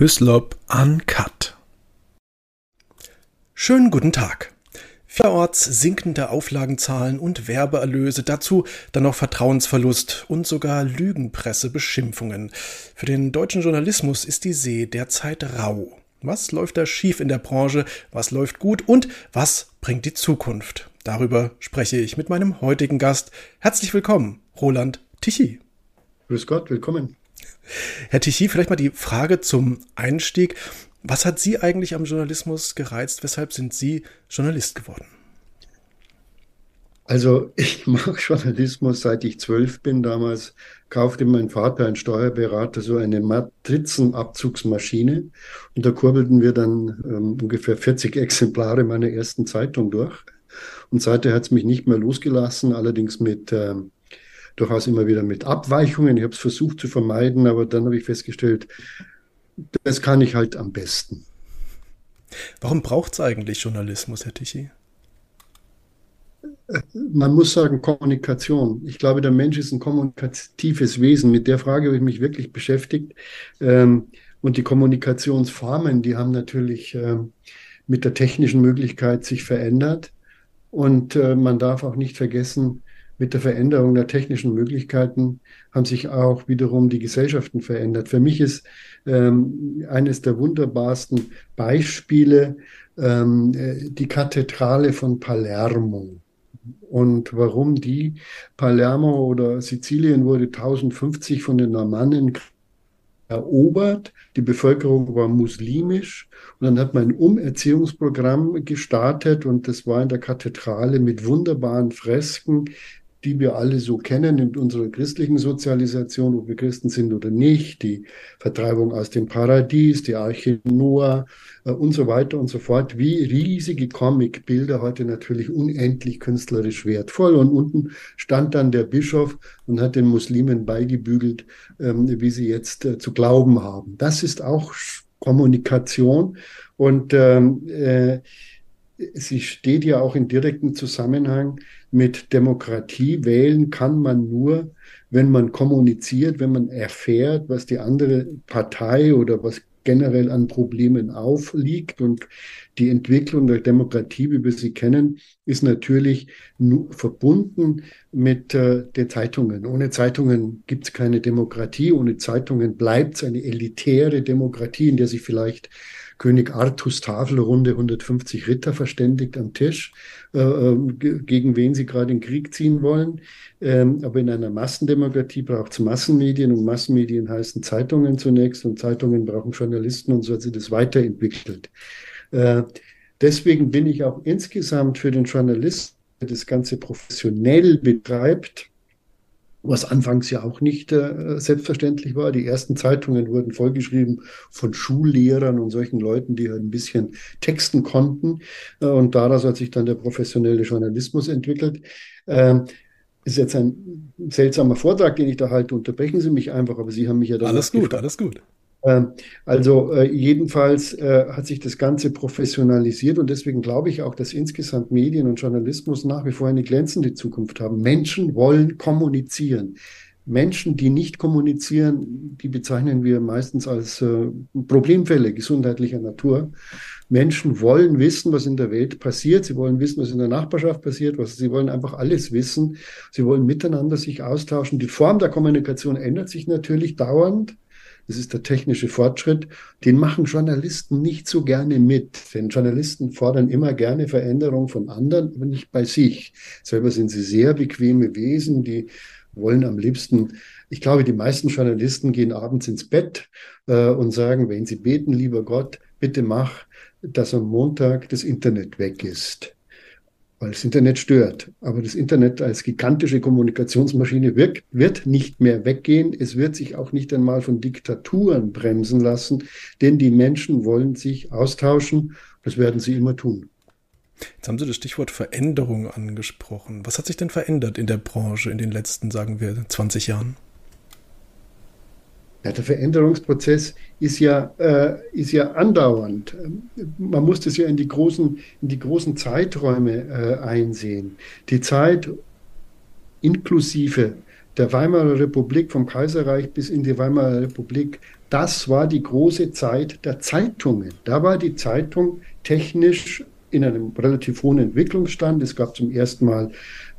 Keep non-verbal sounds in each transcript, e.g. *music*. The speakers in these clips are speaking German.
Hyslop Uncut. Schönen guten Tag. Vielerorts sinkende Auflagenzahlen und Werbeerlöse, dazu dann noch Vertrauensverlust und sogar Lügenpressebeschimpfungen. Für den deutschen Journalismus ist die See derzeit rau. Was läuft da schief in der Branche, was läuft gut und was bringt die Zukunft? Darüber spreche ich mit meinem heutigen Gast. Herzlich willkommen, Roland Tichy. Grüß Gott, willkommen. Herr Tichy, vielleicht mal die Frage zum Einstieg. Was hat Sie eigentlich am Journalismus gereizt? Weshalb sind Sie Journalist geworden? Also ich *laughs* mache Journalismus seit ich zwölf bin. Damals kaufte mein Vater, ein Steuerberater, so eine Matrizenabzugsmaschine und da kurbelten wir dann ähm, ungefähr 40 Exemplare meiner ersten Zeitung durch. Und seither hat es mich nicht mehr losgelassen, allerdings mit ähm, durchaus immer wieder mit Abweichungen. Ich habe es versucht zu vermeiden, aber dann habe ich festgestellt, das kann ich halt am besten. Warum braucht es eigentlich Journalismus, Herr Tichy? Man muss sagen, Kommunikation. Ich glaube, der Mensch ist ein kommunikatives Wesen. Mit der Frage habe ich mich wirklich beschäftigt. Ähm, und die Kommunikationsformen, die haben natürlich ähm, mit der technischen Möglichkeit sich verändert. Und äh, man darf auch nicht vergessen, mit der Veränderung der technischen Möglichkeiten haben sich auch wiederum die Gesellschaften verändert. Für mich ist ähm, eines der wunderbarsten Beispiele ähm, die Kathedrale von Palermo. Und warum die? Palermo oder Sizilien wurde 1050 von den Normannen erobert. Die Bevölkerung war muslimisch. Und dann hat man ein Umerziehungsprogramm gestartet und das war in der Kathedrale mit wunderbaren Fresken, die wir alle so kennen in unserer christlichen Sozialisation, ob wir Christen sind oder nicht, die Vertreibung aus dem Paradies, die Arche Noah äh, und so weiter und so fort, wie riesige Comicbilder, heute natürlich unendlich künstlerisch wertvoll. Und unten stand dann der Bischof und hat den Muslimen beigebügelt, ähm, wie sie jetzt äh, zu glauben haben. Das ist auch Kommunikation und ähm, äh, sie steht ja auch in direktem Zusammenhang mit Demokratie. Wählen kann man nur, wenn man kommuniziert, wenn man erfährt, was die andere Partei oder was generell an Problemen aufliegt. Und die Entwicklung der Demokratie, wie wir sie kennen, ist natürlich verbunden mit äh, den Zeitungen. Ohne Zeitungen gibt es keine Demokratie. Ohne Zeitungen bleibt es eine elitäre Demokratie, in der sich vielleicht König Artus Tafelrunde 150 Ritter verständigt am Tisch, äh, ähm, gegen wen sie gerade in Krieg ziehen wollen. Ähm, aber in einer Massendemokratie braucht es Massenmedien und Massenmedien heißen Zeitungen zunächst und Zeitungen brauchen Journalisten und so hat sich das weiterentwickelt. Äh, deswegen bin ich auch insgesamt für den Journalisten, der das Ganze professionell betreibt, was anfangs ja auch nicht äh, selbstverständlich war. Die ersten Zeitungen wurden vollgeschrieben von Schullehrern und solchen Leuten, die halt ein bisschen texten konnten. Äh, und daraus hat sich dann der professionelle Journalismus entwickelt. Ähm, ist jetzt ein seltsamer Vortrag, den ich da halte. Unterbrechen Sie mich einfach, aber Sie haben mich ja dann. Alles gut, gefragt. alles gut. Ähm, also äh, jedenfalls äh, hat sich das Ganze professionalisiert und deswegen glaube ich auch, dass insgesamt Medien und Journalismus nach wie vor eine glänzende Zukunft haben. Menschen wollen kommunizieren. Menschen, die nicht kommunizieren, die bezeichnen wir meistens als äh, Problemfälle gesundheitlicher Natur. Menschen wollen wissen, was in der Welt passiert. Sie wollen wissen, was in der Nachbarschaft passiert. Was, sie wollen einfach alles wissen. Sie wollen miteinander sich austauschen. Die Form der Kommunikation ändert sich natürlich dauernd. Das ist der technische Fortschritt. Den machen Journalisten nicht so gerne mit. Denn Journalisten fordern immer gerne Veränderung von anderen, aber nicht bei sich. Selber sind sie sehr bequeme Wesen, die wollen am liebsten, ich glaube, die meisten Journalisten gehen abends ins Bett äh, und sagen, wenn sie beten, lieber Gott, bitte mach, dass am Montag das Internet weg ist weil das Internet stört. Aber das Internet als gigantische Kommunikationsmaschine wird, wird nicht mehr weggehen. Es wird sich auch nicht einmal von Diktaturen bremsen lassen, denn die Menschen wollen sich austauschen. Das werden sie immer tun. Jetzt haben Sie das Stichwort Veränderung angesprochen. Was hat sich denn verändert in der Branche in den letzten, sagen wir, 20 Jahren? Ja, der Veränderungsprozess ist ja, äh, ist ja andauernd. Man muss das ja in die großen, in die großen Zeiträume äh, einsehen. Die Zeit inklusive der Weimarer Republik vom Kaiserreich bis in die Weimarer Republik das war die große Zeit der Zeitungen. Da war die Zeitung technisch in einem relativ hohen Entwicklungsstand. Es gab zum ersten Mal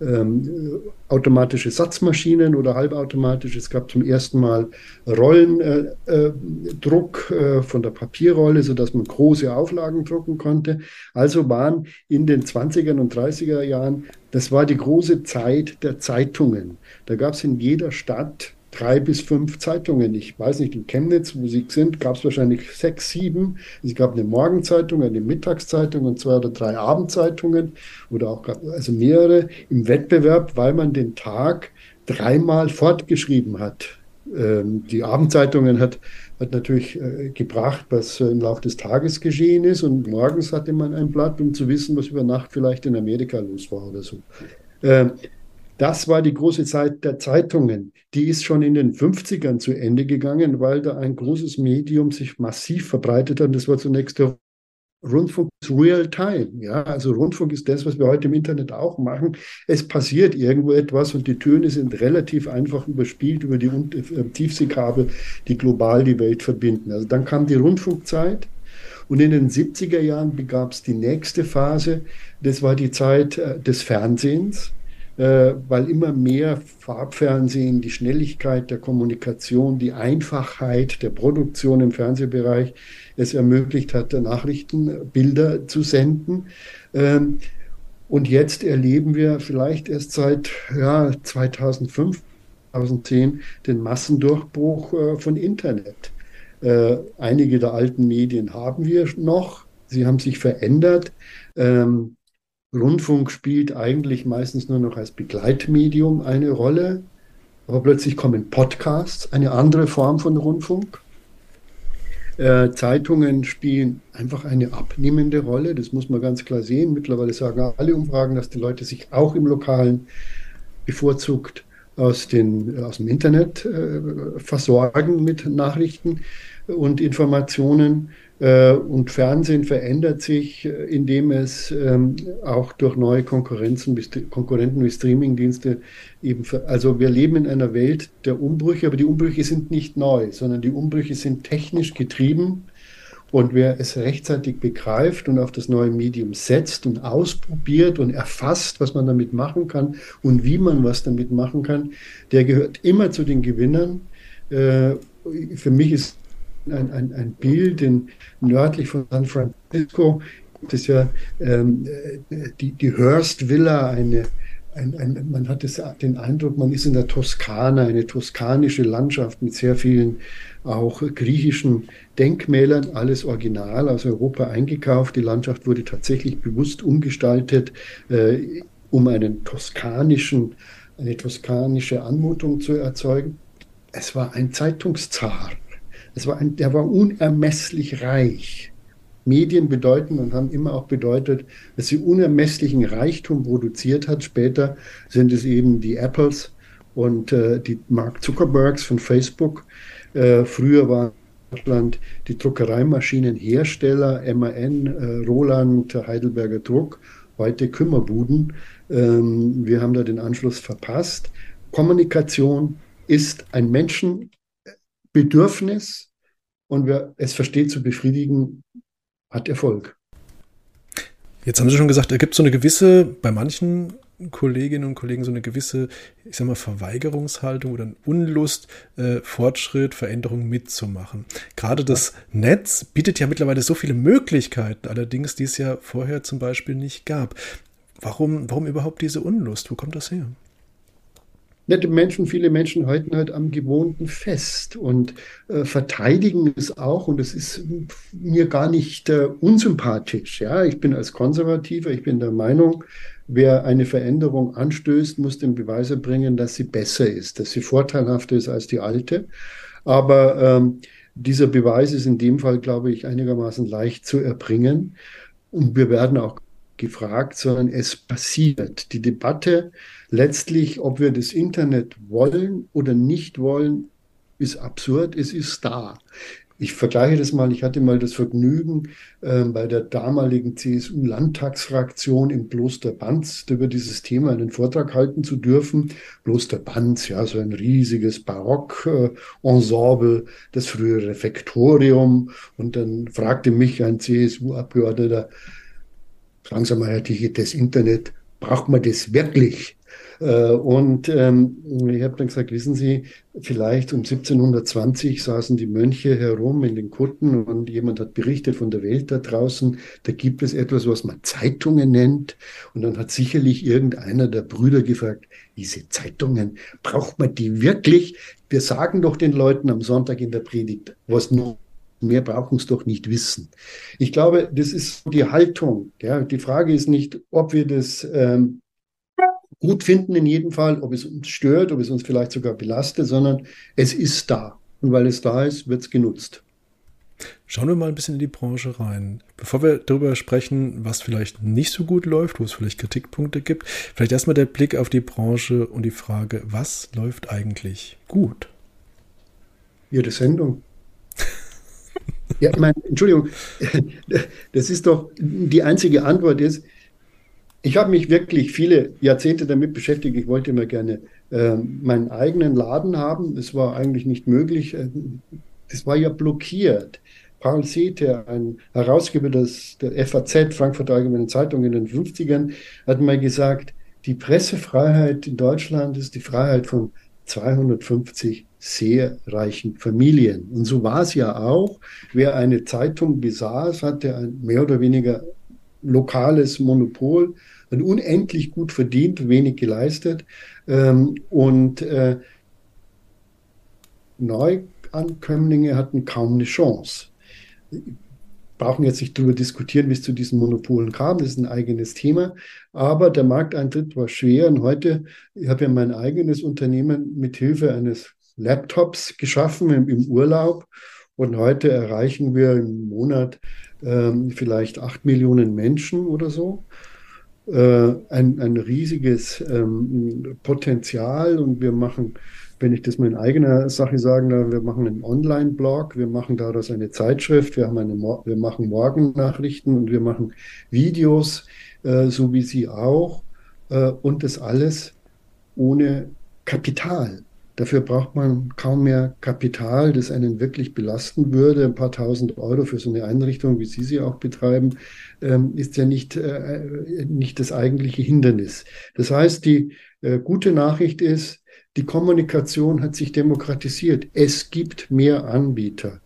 ähm, automatische Satzmaschinen oder halbautomatisch. Es gab zum ersten Mal Rollendruck äh, äh, von der Papierrolle, sodass man große Auflagen drucken konnte. Also waren in den 20er und 30er Jahren, das war die große Zeit der Zeitungen. Da gab es in jeder Stadt drei bis fünf Zeitungen. Ich weiß nicht, in Chemnitz, wo sie sind, gab es wahrscheinlich sechs, sieben. Es gab eine Morgenzeitung, eine Mittagszeitung und zwei oder drei Abendzeitungen oder auch also mehrere im Wettbewerb, weil man den Tag dreimal fortgeschrieben hat. Ähm, die Abendzeitungen hat, hat natürlich äh, gebracht, was äh, im Laufe des Tages geschehen ist und morgens hatte man ein Blatt, um zu wissen, was über Nacht vielleicht in Amerika los war oder so. Ähm, das war die große Zeit der Zeitungen. Die ist schon in den 50ern zu Ende gegangen, weil da ein großes Medium sich massiv verbreitet hat. Das war zunächst der Rundfunk ist real time. Ja, also Rundfunk ist das, was wir heute im Internet auch machen. Es passiert irgendwo etwas und die Töne sind relativ einfach überspielt über die äh, Tiefseekabel, die global die Welt verbinden. Also dann kam die Rundfunkzeit. Und in den 70er Jahren begab es die nächste Phase. Das war die Zeit äh, des Fernsehens weil immer mehr Farbfernsehen, die Schnelligkeit der Kommunikation, die Einfachheit der Produktion im Fernsehbereich es ermöglicht hat, Nachrichtenbilder zu senden. Ähm, und jetzt erleben wir vielleicht erst seit ja, 2005, 2010 den Massendurchbruch äh, von Internet. Äh, einige der alten Medien haben wir noch. Sie haben sich verändert. Ähm, Rundfunk spielt eigentlich meistens nur noch als Begleitmedium eine Rolle, aber plötzlich kommen Podcasts, eine andere Form von Rundfunk. Äh, Zeitungen spielen einfach eine abnehmende Rolle, das muss man ganz klar sehen. Mittlerweile sagen alle Umfragen, dass die Leute sich auch im Lokalen bevorzugt aus, den, aus dem Internet äh, versorgen mit Nachrichten und Informationen. Äh, und Fernsehen verändert sich, äh, indem es ähm, auch durch neue Konkurrenzen, Konkurrenten wie Streamingdienste eben, also wir leben in einer Welt der Umbrüche, aber die Umbrüche sind nicht neu, sondern die Umbrüche sind technisch getrieben. Und wer es rechtzeitig begreift und auf das neue Medium setzt und ausprobiert und erfasst, was man damit machen kann und wie man was damit machen kann, der gehört immer zu den Gewinnern. Äh, für mich ist ein, ein, ein Bild in, nördlich von San Francisco. Das ist ja ähm, die, die Hearst Villa, eine, ein, ein, man hat das, den Eindruck, man ist in der Toskana, eine toskanische Landschaft mit sehr vielen auch griechischen Denkmälern, alles original aus Europa eingekauft. Die Landschaft wurde tatsächlich bewusst umgestaltet, äh, um einen toskanischen, eine toskanische Anmutung zu erzeugen. Es war ein Zeitungszar. Es war ein, der war unermesslich reich. Medien bedeuten und haben immer auch bedeutet, dass sie unermesslichen Reichtum produziert hat. Später sind es eben die Apples und äh, die Mark Zuckerbergs von Facebook. Äh, früher war Deutschland die Druckereimaschinenhersteller, MAN, äh, Roland, Heidelberger Druck, heute Kümmerbuden. Ähm, wir haben da den Anschluss verpasst. Kommunikation ist ein Menschenbedürfnis, und wer es versteht zu befriedigen, hat Erfolg. Jetzt haben Sie schon gesagt, da gibt es so eine gewisse, bei manchen Kolleginnen und Kollegen so eine gewisse, ich sag mal, Verweigerungshaltung oder Unlust, äh, Fortschritt, Veränderung mitzumachen. Gerade das Netz bietet ja mittlerweile so viele Möglichkeiten, allerdings die es ja vorher zum Beispiel nicht gab. Warum, warum überhaupt diese Unlust? Wo kommt das her? Nette Menschen, viele Menschen halten halt am Gewohnten fest und äh, verteidigen es auch. Und es ist mir gar nicht äh, unsympathisch. Ja, ich bin als Konservativer, ich bin der Meinung, wer eine Veränderung anstößt, muss den Beweis erbringen, dass sie besser ist, dass sie vorteilhafter ist als die alte. Aber ähm, dieser Beweis ist in dem Fall, glaube ich, einigermaßen leicht zu erbringen. Und wir werden auch gefragt, sondern es passiert. Die Debatte letztlich, ob wir das Internet wollen oder nicht wollen, ist absurd. Es ist da. Ich vergleiche das mal. Ich hatte mal das Vergnügen, äh, bei der damaligen CSU-Landtagsfraktion im Kloster Banz über dieses Thema einen Vortrag halten zu dürfen. Kloster Banz, ja, so ein riesiges Barock-Ensemble, das frühere Refektorium. Und dann fragte mich ein CSU-Abgeordneter, sagen Sie mal, das Internet, braucht man das wirklich? Äh, und ähm, ich habe dann gesagt, wissen Sie, vielleicht um 1720 saßen die Mönche herum in den Kutten und jemand hat berichtet von der Welt da draußen. Da gibt es etwas, was man Zeitungen nennt. Und dann hat sicherlich irgendeiner der Brüder gefragt, diese Zeitungen, braucht man die wirklich? Wir sagen doch den Leuten am Sonntag in der Predigt, was nur Mehr brauchen es doch nicht wissen. Ich glaube, das ist die Haltung. Ja. Die Frage ist nicht, ob wir das ähm, gut finden in jedem Fall, ob es uns stört, ob es uns vielleicht sogar belastet, sondern es ist da. Und weil es da ist, wird es genutzt. Schauen wir mal ein bisschen in die Branche rein. Bevor wir darüber sprechen, was vielleicht nicht so gut läuft, wo es vielleicht Kritikpunkte gibt, vielleicht erstmal der Blick auf die Branche und die Frage, was läuft eigentlich gut? Ihre Sendung. *laughs* ja, ich Entschuldigung, *laughs* das ist doch die einzige Antwort ist, ich habe mich wirklich viele Jahrzehnte damit beschäftigt. Ich wollte immer gerne äh, meinen eigenen Laden haben. Das war eigentlich nicht möglich. Das war ja blockiert. Paul Sethe, ein Herausgeber des, der FAZ, Frankfurter Allgemeinen Zeitung in den 50ern, hat mal gesagt, die Pressefreiheit in Deutschland ist die Freiheit von 250 sehr reichen Familien. Und so war es ja auch. Wer eine Zeitung besaß, hatte ein mehr oder weniger lokales Monopol, und unendlich gut verdient, wenig geleistet. Ähm, und äh, Neuankömmlinge hatten kaum eine Chance. Brauchen jetzt nicht darüber diskutieren, wie es zu diesen Monopolen kam, das ist ein eigenes Thema. Aber der Markteintritt war schwer und heute, ich habe ja mein eigenes Unternehmen mit Hilfe eines Laptops geschaffen im, im Urlaub. Und heute erreichen wir im Monat ähm, vielleicht acht Millionen Menschen oder so. Äh, ein, ein riesiges ähm, Potenzial und wir machen, wenn ich das mal in eigener Sache sagen darf, wir machen einen Online-Blog, wir machen daraus eine Zeitschrift, wir, haben eine, wir machen Morgennachrichten und wir machen Videos, äh, so wie Sie auch, äh, und das alles ohne Kapital. Dafür braucht man kaum mehr Kapital, das einen wirklich belasten würde. Ein paar tausend Euro für so eine Einrichtung, wie Sie sie auch betreiben, ähm, ist ja nicht, äh, nicht das eigentliche Hindernis. Das heißt, die äh, gute Nachricht ist, die Kommunikation hat sich demokratisiert. Es gibt mehr Anbieter.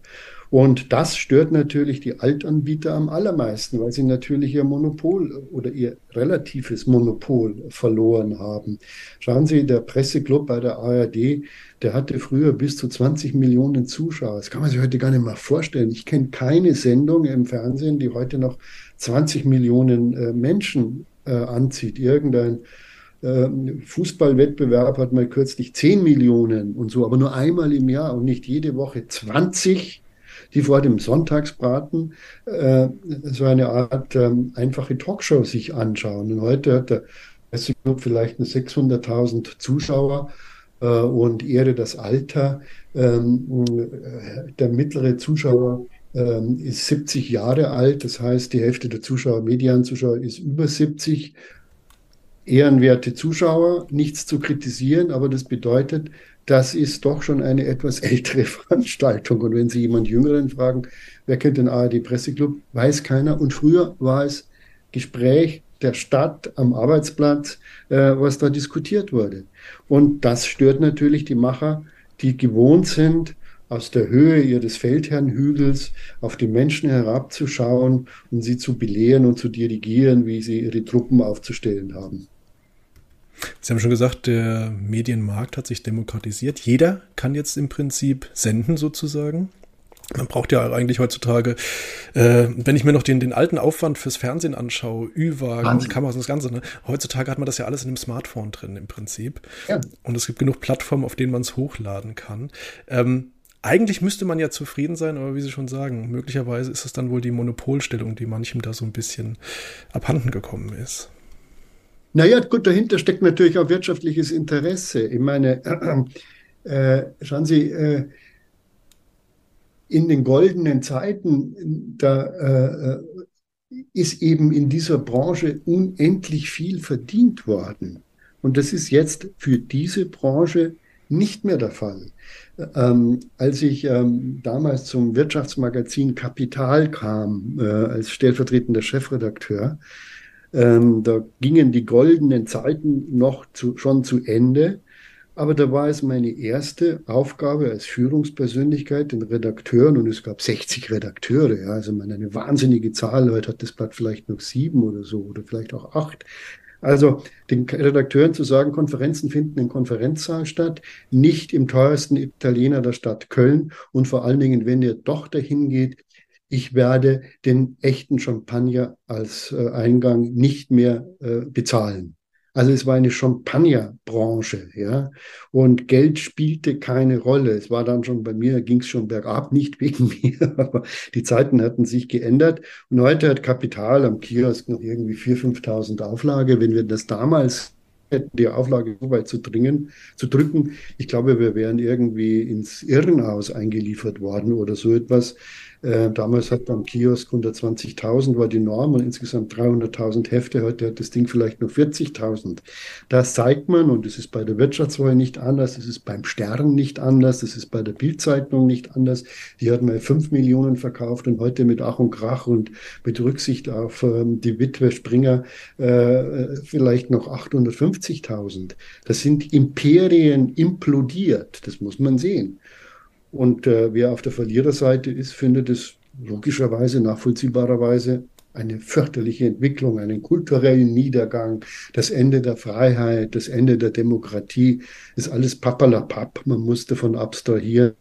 Und das stört natürlich die Altanbieter am allermeisten, weil sie natürlich ihr Monopol oder ihr relatives Monopol verloren haben. Schauen Sie, der Presseclub bei der ARD, der hatte früher bis zu 20 Millionen Zuschauer. Das kann man sich heute gar nicht mehr vorstellen. Ich kenne keine Sendung im Fernsehen, die heute noch 20 Millionen äh, Menschen äh, anzieht. Irgendein Fußballwettbewerb hat mal kürzlich 10 Millionen und so, aber nur einmal im Jahr und nicht jede Woche 20 die vor dem Sonntagsbraten äh, so eine Art ähm, einfache Talkshow sich anschauen. Und heute hat der Presseclub vielleicht 600.000 Zuschauer äh, und Ehre das Alter. Ähm, äh, der mittlere Zuschauer ähm, ist 70 Jahre alt, das heißt, die Hälfte der Zuschauer, Medianzuschauer, ist über 70 ehrenwerte Zuschauer, nichts zu kritisieren, aber das bedeutet, das ist doch schon eine etwas *laughs* ältere Veranstaltung. Und wenn Sie jemand Jüngeren fragen, wer kennt den ARD Presseclub, weiß keiner. Und früher war es Gespräch der Stadt am Arbeitsplatz, äh, was da diskutiert wurde. Und das stört natürlich die Macher, die gewohnt sind, aus der Höhe ihres Feldherrnhügels auf die Menschen herabzuschauen und sie zu belehren und zu dirigieren, wie sie ihre Truppen aufzustellen haben. Sie haben schon gesagt, der Medienmarkt hat sich demokratisiert. Jeder kann jetzt im Prinzip senden sozusagen. Man braucht ja eigentlich heutzutage, äh, wenn ich mir noch den, den alten Aufwand fürs Fernsehen anschaue, Ü-Wagen Kameras und das Ganze, ne? heutzutage hat man das ja alles in einem Smartphone drin im Prinzip. Ja. Und es gibt genug Plattformen, auf denen man es hochladen kann. Ähm, eigentlich müsste man ja zufrieden sein, aber wie Sie schon sagen, möglicherweise ist es dann wohl die Monopolstellung, die manchem da so ein bisschen abhanden gekommen ist. Naja, gut, dahinter steckt natürlich auch wirtschaftliches Interesse. Ich meine, *clears throat* äh, schauen Sie, äh, in den goldenen Zeiten, da äh, ist eben in dieser Branche unendlich viel verdient worden. Und das ist jetzt für diese Branche nicht mehr der Fall. Ähm, als ich ähm, damals zum Wirtschaftsmagazin Kapital kam, äh, als stellvertretender Chefredakteur, ähm, da gingen die goldenen Zeiten noch zu, schon zu Ende. Aber da war es meine erste Aufgabe als Führungspersönlichkeit, den Redakteuren, und es gab 60 Redakteure, ja, also eine wahnsinnige Zahl, heute hat das Blatt vielleicht noch sieben oder so, oder vielleicht auch acht. Also den Redakteuren zu sagen, Konferenzen finden im Konferenzsaal statt, nicht im teuersten Italiener der Stadt Köln und vor allen Dingen, wenn ihr doch dahin geht, ich werde den echten Champagner als äh, Eingang nicht mehr äh, bezahlen. Also es war eine Champagnerbranche, ja. Und Geld spielte keine Rolle. Es war dann schon bei mir, ging es schon bergab, nicht wegen *laughs* mir, aber die Zeiten hatten sich geändert. Und heute hat Kapital am Kiosk noch irgendwie 4.000, 5.000 Auflage. Wenn wir das damals hätten, die Auflage so weit zu dringen, zu drücken, ich glaube, wir wären irgendwie ins Irrenhaus eingeliefert worden oder so etwas. Äh, damals hat beim Kiosk 120.000 war die Norm und insgesamt 300.000 Hefte. Heute hat das Ding vielleicht nur 40.000. Das zeigt man und es ist bei der Wirtschaftswoche nicht anders, es ist beim Stern nicht anders, es ist bei der Bildzeitung nicht anders. Die hat mal 5 Millionen verkauft und heute mit Ach und Krach und mit Rücksicht auf ähm, die Witwe Springer äh, vielleicht noch 850.000. Das sind Imperien implodiert, das muss man sehen. Und äh, wer auf der Verliererseite ist, findet es logischerweise, nachvollziehbarerweise eine fürchterliche Entwicklung, einen kulturellen Niedergang, das Ende der Freiheit, das Ende der Demokratie, ist alles papperlapapp. Man muss davon abstrahieren,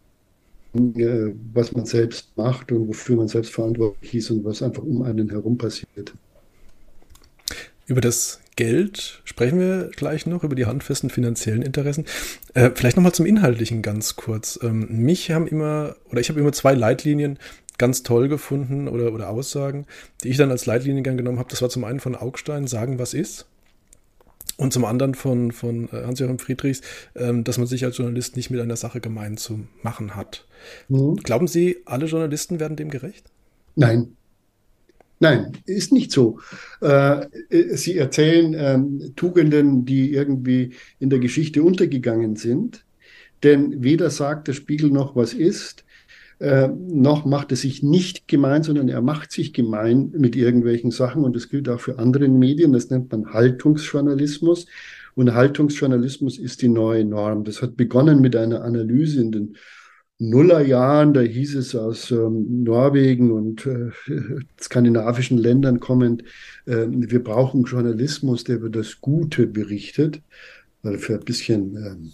äh, was man selbst macht und wofür man selbst verantwortlich ist und was einfach um einen herum passiert. Über das Geld sprechen wir gleich noch, über die handfesten finanziellen Interessen. Äh, vielleicht nochmal zum Inhaltlichen ganz kurz. Ähm, mich haben immer, oder ich habe immer zwei Leitlinien ganz toll gefunden oder, oder Aussagen, die ich dann als Leitlinien gern genommen habe. Das war zum einen von Augstein, sagen, was ist. Und zum anderen von, von äh, Hans-Joachim Friedrichs, ähm, dass man sich als Journalist nicht mit einer Sache gemein zu machen hat. Mhm. Glauben Sie, alle Journalisten werden dem gerecht? Nein. Nein, ist nicht so. Äh, sie erzählen ähm, Tugenden, die irgendwie in der Geschichte untergegangen sind. Denn weder sagt der Spiegel noch was ist, äh, noch macht er sich nicht gemein, sondern er macht sich gemein mit irgendwelchen Sachen. Und das gilt auch für andere Medien. Das nennt man Haltungsjournalismus. Und Haltungsjournalismus ist die neue Norm. Das hat begonnen mit einer Analyse in den Nullerjahren, da hieß es aus ähm, Norwegen und äh, *laughs* skandinavischen Ländern kommend, äh, wir brauchen Journalismus, der über das Gute berichtet. Weil für ein bisschen ähm,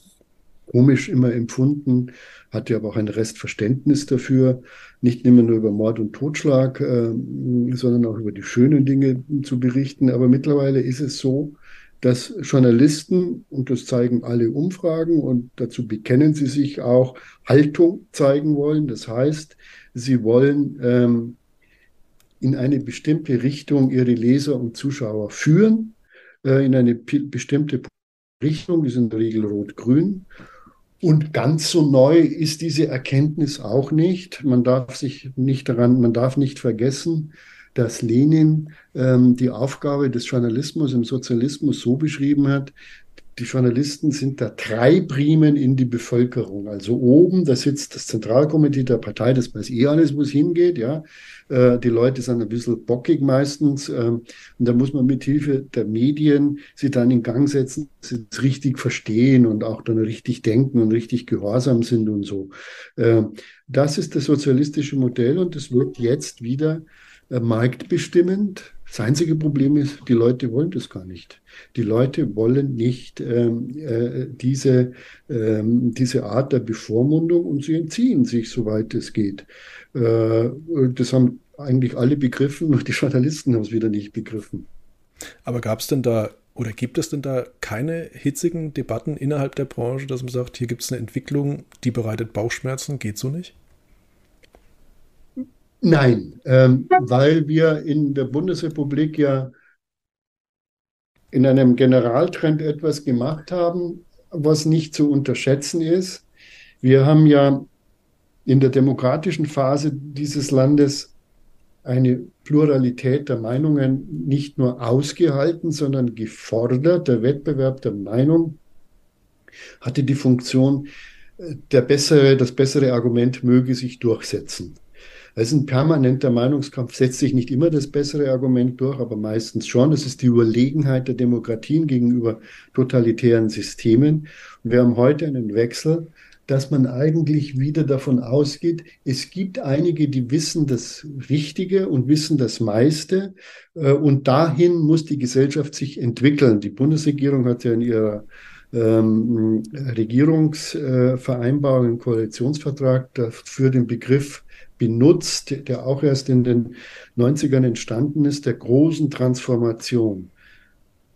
komisch immer empfunden, hatte aber auch ein Restverständnis dafür, nicht immer nur über Mord und Totschlag, äh, sondern auch über die schönen Dinge zu berichten. Aber mittlerweile ist es so, dass Journalisten, und das zeigen alle Umfragen und dazu bekennen sie sich auch, Haltung zeigen wollen. Das heißt, sie wollen ähm, in eine bestimmte Richtung ihre Leser und Zuschauer führen, äh, in eine bestimmte Richtung, die ist in der Regel rot-grün. Und ganz so neu ist diese Erkenntnis auch nicht. Man darf sich nicht daran, man darf nicht vergessen, dass Lenin ähm, die Aufgabe des Journalismus im Sozialismus so beschrieben hat, die Journalisten sind da Treibriemen in die Bevölkerung. Also oben, da sitzt das Zentralkomitee der Partei, das weiß eh alles, wo es hingeht, ja. Äh, die Leute sind ein bisschen bockig meistens. Äh, und da muss man mit Hilfe der Medien sie dann in Gang setzen, sie richtig verstehen und auch dann richtig denken und richtig gehorsam sind und so. Äh, das ist das sozialistische Modell und es wird jetzt wieder marktbestimmend. Das einzige Problem ist, die Leute wollen das gar nicht. Die Leute wollen nicht ähm, äh, diese, ähm, diese Art der Bevormundung und sie entziehen sich, soweit es geht. Äh, das haben eigentlich alle begriffen, nur die Journalisten haben es wieder nicht begriffen. Aber gab es denn da oder gibt es denn da keine hitzigen Debatten innerhalb der Branche, dass man sagt, hier gibt es eine Entwicklung, die bereitet Bauchschmerzen, geht so nicht? Nein, ähm, weil wir in der Bundesrepublik ja in einem Generaltrend etwas gemacht haben, was nicht zu unterschätzen ist. Wir haben ja in der demokratischen Phase dieses Landes eine Pluralität der Meinungen nicht nur ausgehalten, sondern gefordert. Der Wettbewerb der Meinung hatte die Funktion, äh, der bessere, das bessere Argument möge sich durchsetzen. Es ist ein permanenter Meinungskampf, setzt sich nicht immer das bessere Argument durch, aber meistens schon. Das ist die Überlegenheit der Demokratien gegenüber totalitären Systemen. Und wir haben heute einen Wechsel dass man eigentlich wieder davon ausgeht, es gibt einige, die wissen das Richtige und wissen das meiste. Äh, und dahin muss die Gesellschaft sich entwickeln. Die Bundesregierung hat ja in ihrer ähm, Regierungsvereinbarung, im Koalitionsvertrag dafür den Begriff benutzt, der auch erst in den 90ern entstanden ist, der großen Transformation.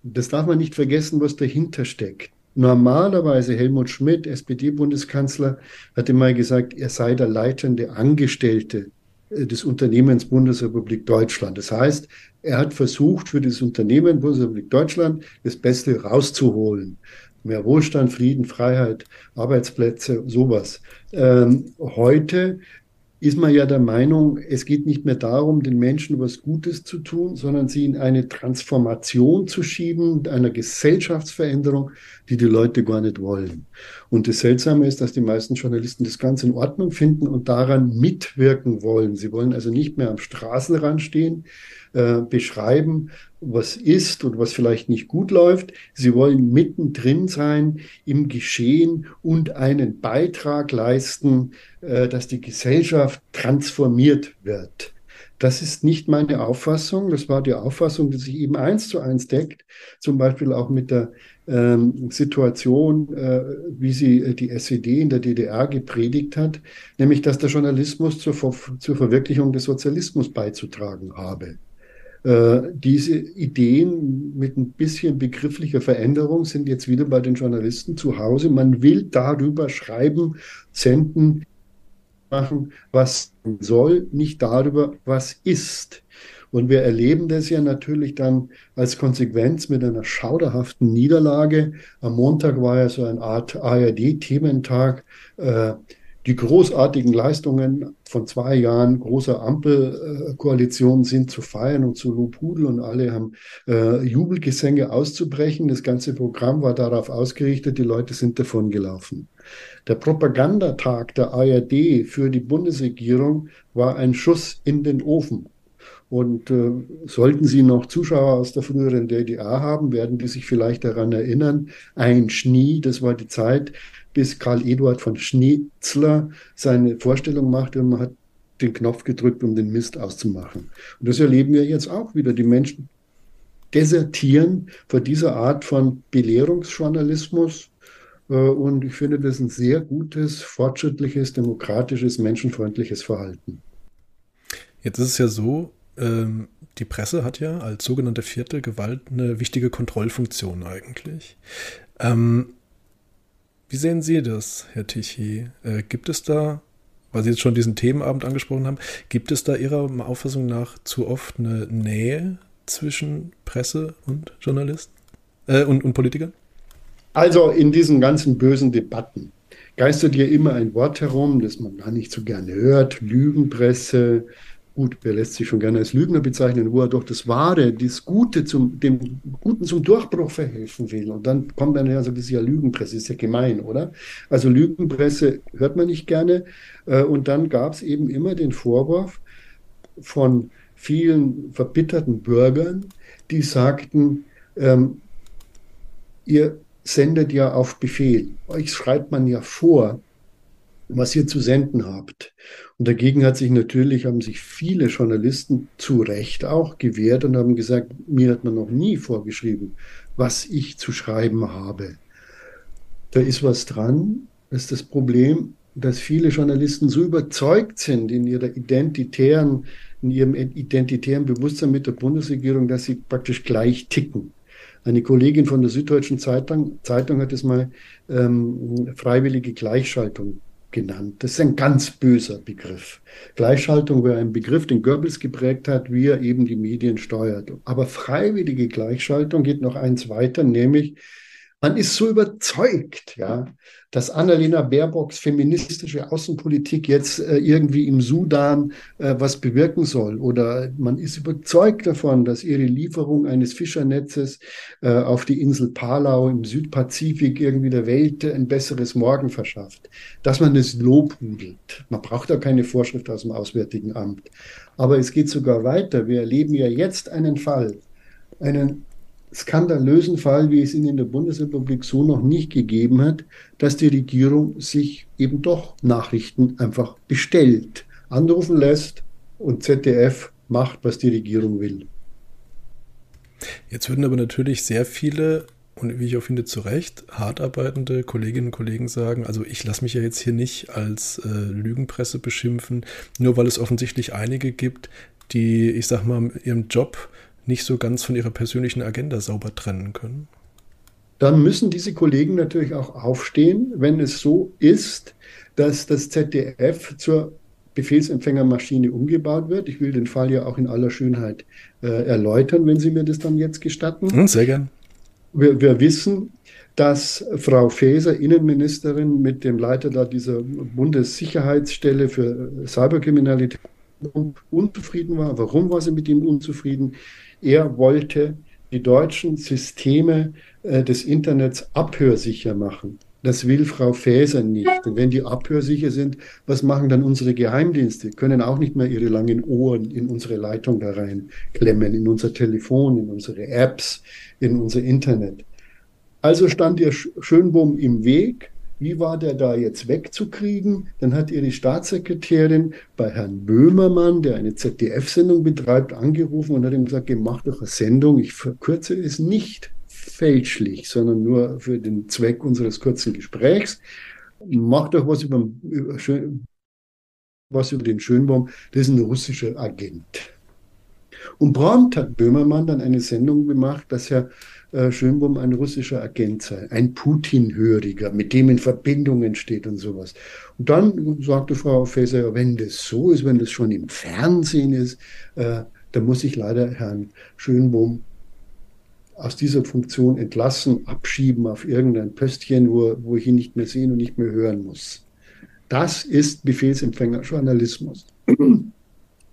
Das darf man nicht vergessen, was dahinter steckt. Normalerweise Helmut Schmidt, SPD-Bundeskanzler, hatte mal gesagt, er sei der leitende Angestellte äh, des Unternehmens Bundesrepublik Deutschland. Das heißt, er hat versucht, für das Unternehmen Bundesrepublik Deutschland das Beste rauszuholen. Mehr Wohlstand, Frieden, Freiheit, Arbeitsplätze, sowas. Ähm, heute ist man ja der Meinung, es geht nicht mehr darum, den Menschen was Gutes zu tun, sondern sie in eine Transformation zu schieben, einer Gesellschaftsveränderung, die die Leute gar nicht wollen. Und das Seltsame ist, dass die meisten Journalisten das ganz in Ordnung finden und daran mitwirken wollen. Sie wollen also nicht mehr am Straßenrand stehen, äh, beschreiben, was ist und was vielleicht nicht gut läuft. Sie wollen mittendrin sein im Geschehen und einen Beitrag leisten, äh, dass die Gesellschaft transformiert wird. Das ist nicht meine Auffassung. Das war die Auffassung, die sich eben eins zu eins deckt, zum Beispiel auch mit der ähm, Situation, äh, wie sie äh, die SED in der DDR gepredigt hat, nämlich dass der Journalismus zur, zur Verwirklichung des Sozialismus beizutragen habe. Äh, diese Ideen mit ein bisschen begrifflicher Veränderung sind jetzt wieder bei den Journalisten zu Hause. Man will darüber schreiben, senden, machen, was soll, nicht darüber, was ist. Und wir erleben das ja natürlich dann als Konsequenz mit einer schauderhaften Niederlage. Am Montag war ja so eine Art ARD-Thementag. Äh, die großartigen Leistungen von zwei Jahren großer Ampelkoalition sind zu feiern und zu Lobhudel und alle haben äh, Jubelgesänge auszubrechen. Das ganze Programm war darauf ausgerichtet, die Leute sind davongelaufen. Der Propagandatag der ARD für die Bundesregierung war ein Schuss in den Ofen. Und äh, sollten Sie noch Zuschauer aus der früheren DDR haben, werden die sich vielleicht daran erinnern, ein Schnie, das war die Zeit, bis Karl Eduard von Schneetzler seine Vorstellung machte und man hat den Knopf gedrückt, um den Mist auszumachen. Und das erleben wir jetzt auch wieder. Die Menschen desertieren vor dieser Art von Belehrungsjournalismus. Äh, und ich finde das ein sehr gutes, fortschrittliches, demokratisches, menschenfreundliches Verhalten. Jetzt ist es ja so, ähm, die Presse hat ja als sogenannte vierte Gewalt eine wichtige Kontrollfunktion eigentlich. Ähm, wie sehen Sie das, Herr Tichy? Äh, gibt es da, weil Sie jetzt schon diesen Themenabend angesprochen haben, gibt es da Ihrer Auffassung nach zu oft eine Nähe zwischen Presse und Journalisten äh, und, und Politikern? Also in diesen ganzen bösen Debatten geistert hier immer ein Wort herum, das man gar nicht so gerne hört, Lügenpresse, gut, wer lässt sich schon gerne als Lügner bezeichnen, wo er doch das Wahre, das Gute zum, dem Guten zum Durchbruch verhelfen will. Und dann kommt dann ja so, das ist ja Lügenpresse, ist ja gemein, oder? Also Lügenpresse hört man nicht gerne. Äh, und dann gab es eben immer den Vorwurf von vielen verbitterten Bürgern, die sagten, ähm, ihr sendet ja auf Befehl. Euch schreibt man ja vor, was ihr zu senden habt. Und dagegen hat sich natürlich, haben sich viele Journalisten zu Recht auch gewehrt und haben gesagt, mir hat man noch nie vorgeschrieben, was ich zu schreiben habe. Da ist was dran. Das ist das Problem, dass viele Journalisten so überzeugt sind in ihrer identitären, in ihrem identitären Bewusstsein mit der Bundesregierung, dass sie praktisch gleich ticken. Eine Kollegin von der Süddeutschen Zeitung, Zeitung hat es mal ähm, freiwillige Gleichschaltung genannt. Das ist ein ganz böser Begriff. Gleichschaltung wäre ein Begriff, den Goebbels geprägt hat, wie er eben die Medien steuert. Aber freiwillige Gleichschaltung geht noch eins weiter, nämlich man ist so überzeugt, ja, dass Annalena Baerbocks feministische Außenpolitik jetzt äh, irgendwie im Sudan äh, was bewirken soll. Oder man ist überzeugt davon, dass ihre Lieferung eines Fischernetzes äh, auf die Insel Palau im Südpazifik irgendwie der Welt ein besseres Morgen verschafft. Dass man es lobhudelt. Man braucht da keine Vorschrift aus dem Auswärtigen Amt. Aber es geht sogar weiter. Wir erleben ja jetzt einen Fall, einen skandalösen Fall, wie es ihn in der Bundesrepublik so noch nicht gegeben hat, dass die Regierung sich eben doch Nachrichten einfach bestellt, anrufen lässt und ZDF macht, was die Regierung will. Jetzt würden aber natürlich sehr viele und wie ich auch finde, zu Recht, hart arbeitende Kolleginnen und Kollegen sagen, also ich lasse mich ja jetzt hier nicht als äh, Lügenpresse beschimpfen, nur weil es offensichtlich einige gibt, die, ich sag mal, ihrem Job nicht so ganz von ihrer persönlichen Agenda sauber trennen können? Dann müssen diese Kollegen natürlich auch aufstehen, wenn es so ist, dass das ZDF zur Befehlsempfängermaschine umgebaut wird. Ich will den Fall ja auch in aller Schönheit äh, erläutern, wenn Sie mir das dann jetzt gestatten. Hm, sehr gern. Wir, wir wissen, dass Frau Faeser, Innenministerin, mit dem Leiter da dieser Bundessicherheitsstelle für Cyberkriminalität unzufrieden war. Warum war sie mit ihm unzufrieden? Er wollte die deutschen Systeme äh, des Internets abhörsicher machen. Das will Frau Faeser nicht. Und wenn die abhörsicher sind, was machen dann unsere Geheimdienste? Können auch nicht mehr ihre langen Ohren in unsere Leitung da rein klemmen, in unser Telefon, in unsere Apps, in unser Internet. Also stand ihr Schönbohm im Weg wie war der da jetzt wegzukriegen? Dann hat ihre Staatssekretärin bei Herrn Böhmermann, der eine ZDF-Sendung betreibt, angerufen und hat ihm gesagt, mach doch eine Sendung. Ich verkürze es nicht fälschlich, sondern nur für den Zweck unseres kurzen Gesprächs. Mach doch was über, über was über den Schönbaum. Das ist ein russischer Agent. Und prompt hat Böhmermann dann eine Sendung gemacht, dass er äh, ein russischer Agent sei, ein Putin-Höriger, mit dem in Verbindungen steht und sowas. Und dann sagte Frau Faeser, wenn das so ist, wenn das schon im Fernsehen ist, äh, dann muss ich leider Herrn Schönbohm aus dieser Funktion entlassen, abschieben auf irgendein Pöstchen, wo, wo ich ihn nicht mehr sehen und nicht mehr hören muss. Das ist Befehlsempfängerjournalismus.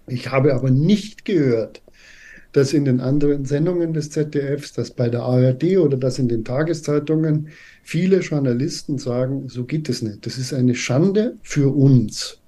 Ich habe aber nicht gehört, dass in den anderen Sendungen des ZDFs, dass bei der ARD oder dass in den Tageszeitungen viele Journalisten sagen, so geht es nicht. Das ist eine Schande für uns.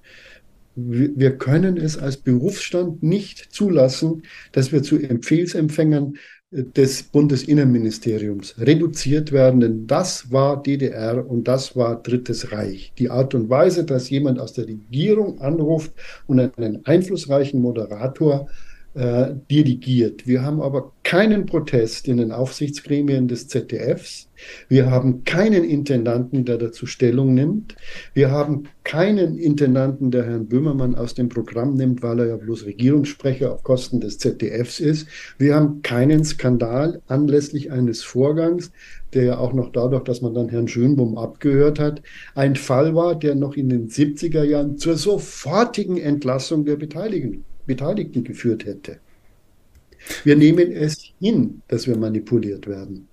Wir können es als Berufsstand nicht zulassen, dass wir zu Empfehlsempfängern des Bundesinnenministeriums reduziert werden, denn das war DDR und das war Drittes Reich. Die Art und Weise, dass jemand aus der Regierung anruft und einen einflussreichen Moderator äh, dirigiert. Wir haben aber keinen Protest in den Aufsichtsgremien des ZDFs. Wir haben keinen Intendanten, der dazu Stellung nimmt. Wir haben keinen Intendanten, der Herrn Böhmermann aus dem Programm nimmt, weil er ja bloß Regierungssprecher auf Kosten des ZDFs ist. Wir haben keinen Skandal anlässlich eines Vorgangs, der ja auch noch dadurch, dass man dann Herrn Schönbohm abgehört hat, ein Fall war, der noch in den 70er Jahren zur sofortigen Entlassung der Beteiligten Beteiligten geführt hätte. Wir nehmen es hin, dass wir manipuliert werden.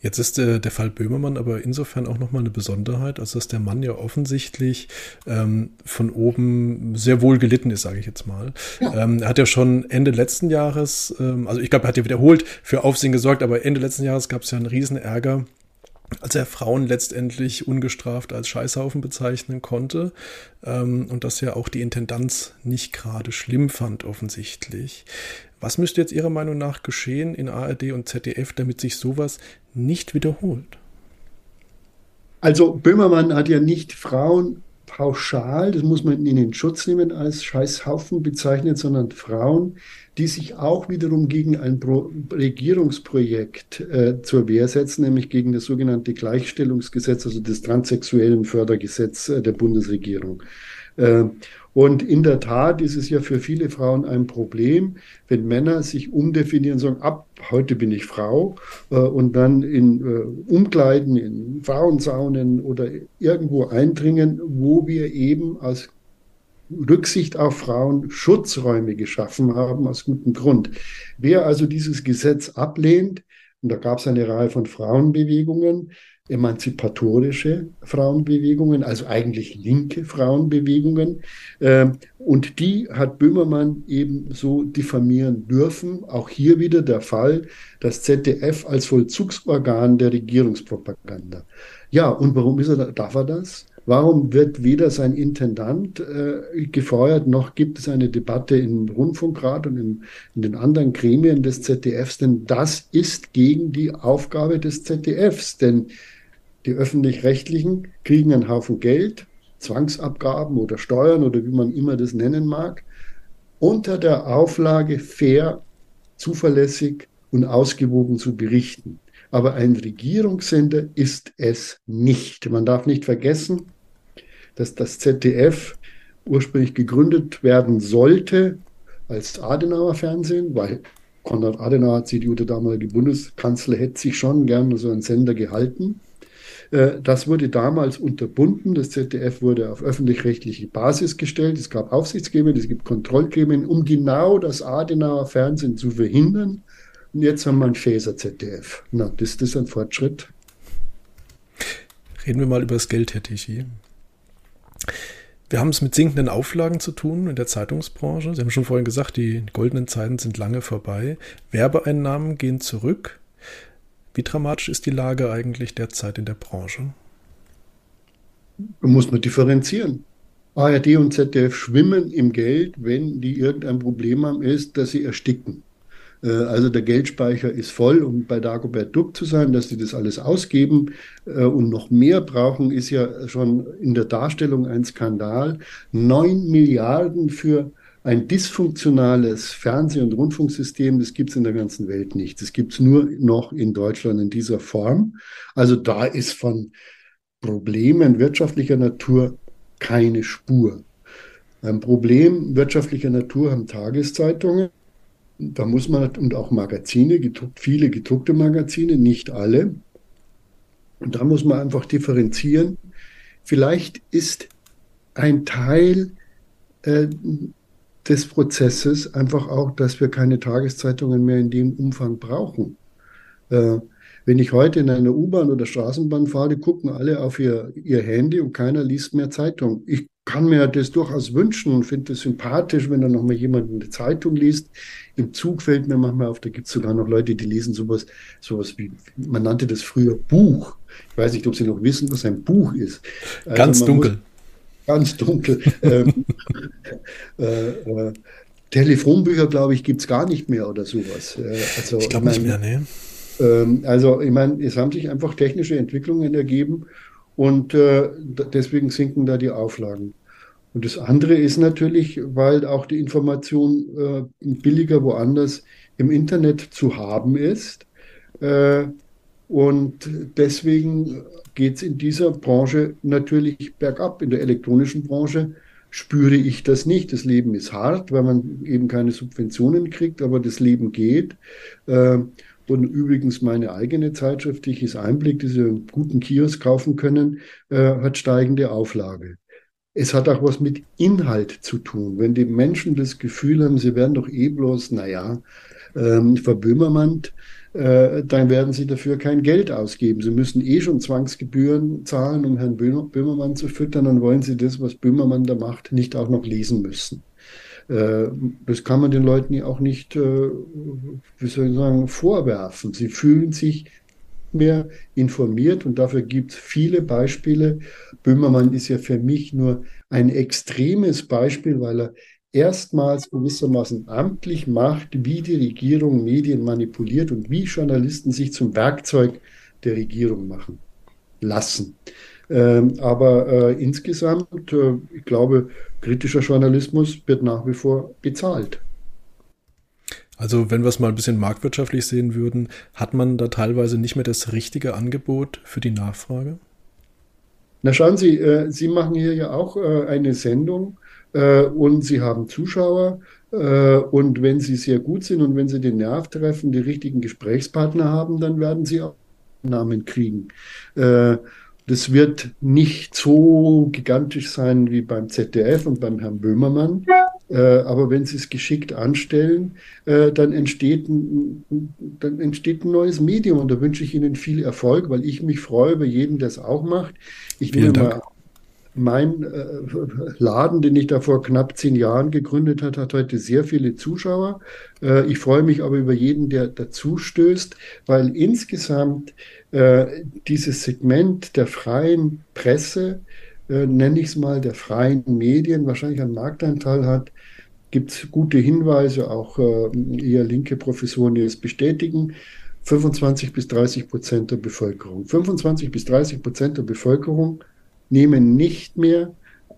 Jetzt ist der, der Fall Böhmermann aber insofern auch nochmal eine Besonderheit, als dass der Mann ja offensichtlich ähm, von oben sehr wohl gelitten ist, sage ich jetzt mal. Ja. Ähm, er hat ja schon Ende letzten Jahres, ähm, also ich glaube, er hat ja wiederholt für Aufsehen gesorgt, aber Ende letzten Jahres gab es ja einen riesen Ärger als er Frauen letztendlich ungestraft als Scheißhaufen bezeichnen konnte ähm, und das ja auch die Intendanz nicht gerade schlimm fand offensichtlich. Was müsste jetzt Ihrer Meinung nach geschehen in ARD und ZDF, damit sich sowas nicht wiederholt? Also Böhmermann hat ja nicht Frauen pauschal, das muss man in den Schutz nehmen, als Scheißhaufen bezeichnet, sondern Frauen, die sich auch wiederum gegen ein Pro Regierungsprojekt äh, zur Wehr setzen, nämlich gegen das sogenannte Gleichstellungsgesetz, also das transsexuellen Fördergesetz äh, der Bundesregierung. Äh, und in der Tat ist es ja für viele Frauen ein Problem, wenn Männer sich umdefinieren sagen, ab heute bin ich Frau äh, und dann in äh, Umkleiden, in Frauensaunen oder irgendwo eindringen, wo wir eben aus Rücksicht auf Frauen Schutzräume geschaffen haben, aus gutem Grund. Wer also dieses Gesetz ablehnt, Und da gab es eine Reihe von Frauenbewegungen, emanzipatorische Frauenbewegungen, also eigentlich linke Frauenbewegungen. Ähm, und die hat Böhmermann eben so diffamieren dürfen. Auch hier wieder der Fall, das ZDF als Vollzugsorgan der Regierungspropaganda. Ja, und warum ist er, darf er das? Warum wird weder sein Intendant äh, gefeuert, noch gibt es eine Debatte im Rundfunkrat und in, in, den anderen Gremien des ZDFs? Denn das ist gegen die Aufgabe des ZDFs. Denn die öffentlich-rechtlichen kriegen einen Haufen Geld, Zwangsabgaben oder Steuern oder wie man immer das nennen mag, unter der Auflage fair, zuverlässig und ausgewogen zu berichten. Aber ein Regierungssender ist es nicht. Man darf nicht vergessen, dass das ZDF ursprünglich gegründet werden sollte als Adenauer Fernsehen, weil Konrad Adenauer, CDU, der damalige Bundeskanzler, hätte sich schon gern so einen Sender gehalten. Äh, das wurde damals unterbunden. Das ZDF wurde auf öffentlich-rechtliche Basis gestellt. Es gab Aufsichtsgremien, es gibt Kontrollgremien, um genau das Adenauer Fernsehen zu verhindern. Und jetzt haben wir ein Fäser ZDF. Na, das, das ist ein Fortschritt. Reden wir mal über das Geld, Herr Tichy. Wir haben es mit sinkenden Auflagen zu tun in der Zeitungsbranche. Sie haben schon vorhin gesagt, die goldenen Zeiten sind lange vorbei. Werbeeinnahmen gehen zurück. Wie dramatisch ist die Lage eigentlich derzeit in der Branche? Muss man differenzieren. ARD und ZDF schwimmen im Geld, wenn die irgendein Problem haben, ist, dass sie ersticken. Äh, also der Geldspeicher ist voll, um bei Dagobert Duck zu sein, dass die das alles ausgeben äh, und noch mehr brauchen, ist ja schon in der Darstellung ein Skandal. Neun Milliarden für ein dysfunktionales Fernseh- und Rundfunksystem, das gibt es in der ganzen Welt nicht. Das gibt es nur noch in Deutschland in dieser Form. Also da ist von Problemen wirtschaftlicher Natur keine Spur. Ein Problem wirtschaftlicher Natur haben Tageszeitungen da muss man, und auch Magazine, gedruckt, viele gedruckte Magazine, nicht alle. Und da muss man einfach differenzieren. Vielleicht ist ein Teil äh, des Prozesses einfach auch, dass wir keine Tageszeitungen mehr in dem Umfang brauchen. Äh, wenn ich heute in einer U-Bahn oder Straßenbahn fahre, gucken alle auf ihr, ihr Handy und keiner liest mehr Zeitung. Ich kann mir das durchaus wünschen und finde es sympathisch, wenn da noch mal jemand eine Zeitung liest. Im Zug fällt mir manchmal auf, da gibt es sogar noch Leute, die lesen sowas, sowas wie, man nannte das früher Buch. Ich weiß nicht, ob Sie noch wissen, was ein Buch ist. Also ganz dunkel. Muss, ganz dunkel. ähm, *laughs* äh, äh, Telefonbücher, glaube ich, gibt es gar nicht mehr oder sowas. Äh, also, ich glaube nicht mehr, ne? Ähm, also, ich meine, es haben sich einfach technische Entwicklungen ergeben und äh, deswegen sinken da die Auflagen. Und das andere ist natürlich, weil auch die Information äh, billiger woanders im Internet zu haben ist. Und deswegen geht es in dieser Branche natürlich bergab. In der elektronischen Branche spüre ich das nicht. Das Leben ist hart, weil man eben keine Subventionen kriegt, aber das Leben geht. Äh, und übrigens meine eigene Zeitschrift, die ich Einblick, die Sie im guten Kiosk kaufen können, äh, hat steigende Auflage. Es hat auch was mit Inhalt zu tun. Wenn die Menschen das Gefühl haben, sie werden doch eh bloß, naja, ähm, verböhmermannt, äh, dann werden sie dafür kein Geld ausgeben. Sie müssen eh schon Zwangsgebühren zahlen, um Herrn Böhmermann zu füttern. Dann wollen sie das, was Böhmermann da macht, nicht auch noch lesen müssen. Äh, das kann man den Leuten ja auch nicht, äh, wie soll ich sagen, vorwerfen. Sie fühlen sich mehr informiert und dafür gibt es viele Beispiele. Böhmermann ist ja für mich nur ein extremes Beispiel, weil er erstmals gewissermaßen amtlich macht, wie die Regierung Medien manipuliert und wie Journalisten sich zum Werkzeug der Regierung machen lassen. Ähm, aber äh, insgesamt, äh, ich glaube, kritischer Journalismus wird nach wie vor bezahlt. Also wenn wir es mal ein bisschen marktwirtschaftlich sehen würden, hat man da teilweise nicht mehr das richtige Angebot für die Nachfrage? Na schauen Sie, äh, Sie machen hier ja auch äh, eine Sendung äh, und Sie haben Zuschauer. Äh, und wenn Sie sehr gut sind und wenn Sie den Nerv treffen, die richtigen Gesprächspartner haben, dann werden Sie auch Namen kriegen. Äh, das wird nicht so gigantisch sein wie beim ZDF und beim Herrn Böhmermann. Äh, aber wenn sie es geschickt anstellen, äh, dann, entsteht ein, dann entsteht ein neues Medium. Und da wünsche ich Ihnen viel Erfolg, weil ich mich freue über jeden, der es auch macht. Ich will mal mein äh, Laden, den ich da vor knapp zehn Jahren gegründet hat, hat heute sehr viele Zuschauer. Äh, ich freue mich aber über jeden, der dazu stößt, weil insgesamt äh, dieses Segment der freien Presse, äh, nenne ich es mal, der freien Medien, wahrscheinlich einen Marktanteil hat, gibt es gute Hinweise, auch äh, eher linke Professoren, die es bestätigen. 25 bis 30 Prozent der Bevölkerung. 25 bis 30 Prozent der Bevölkerung nehmen nicht mehr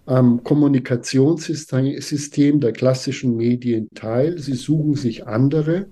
am Kommunikationssystem der klassischen Medien teil. Sie suchen sich andere.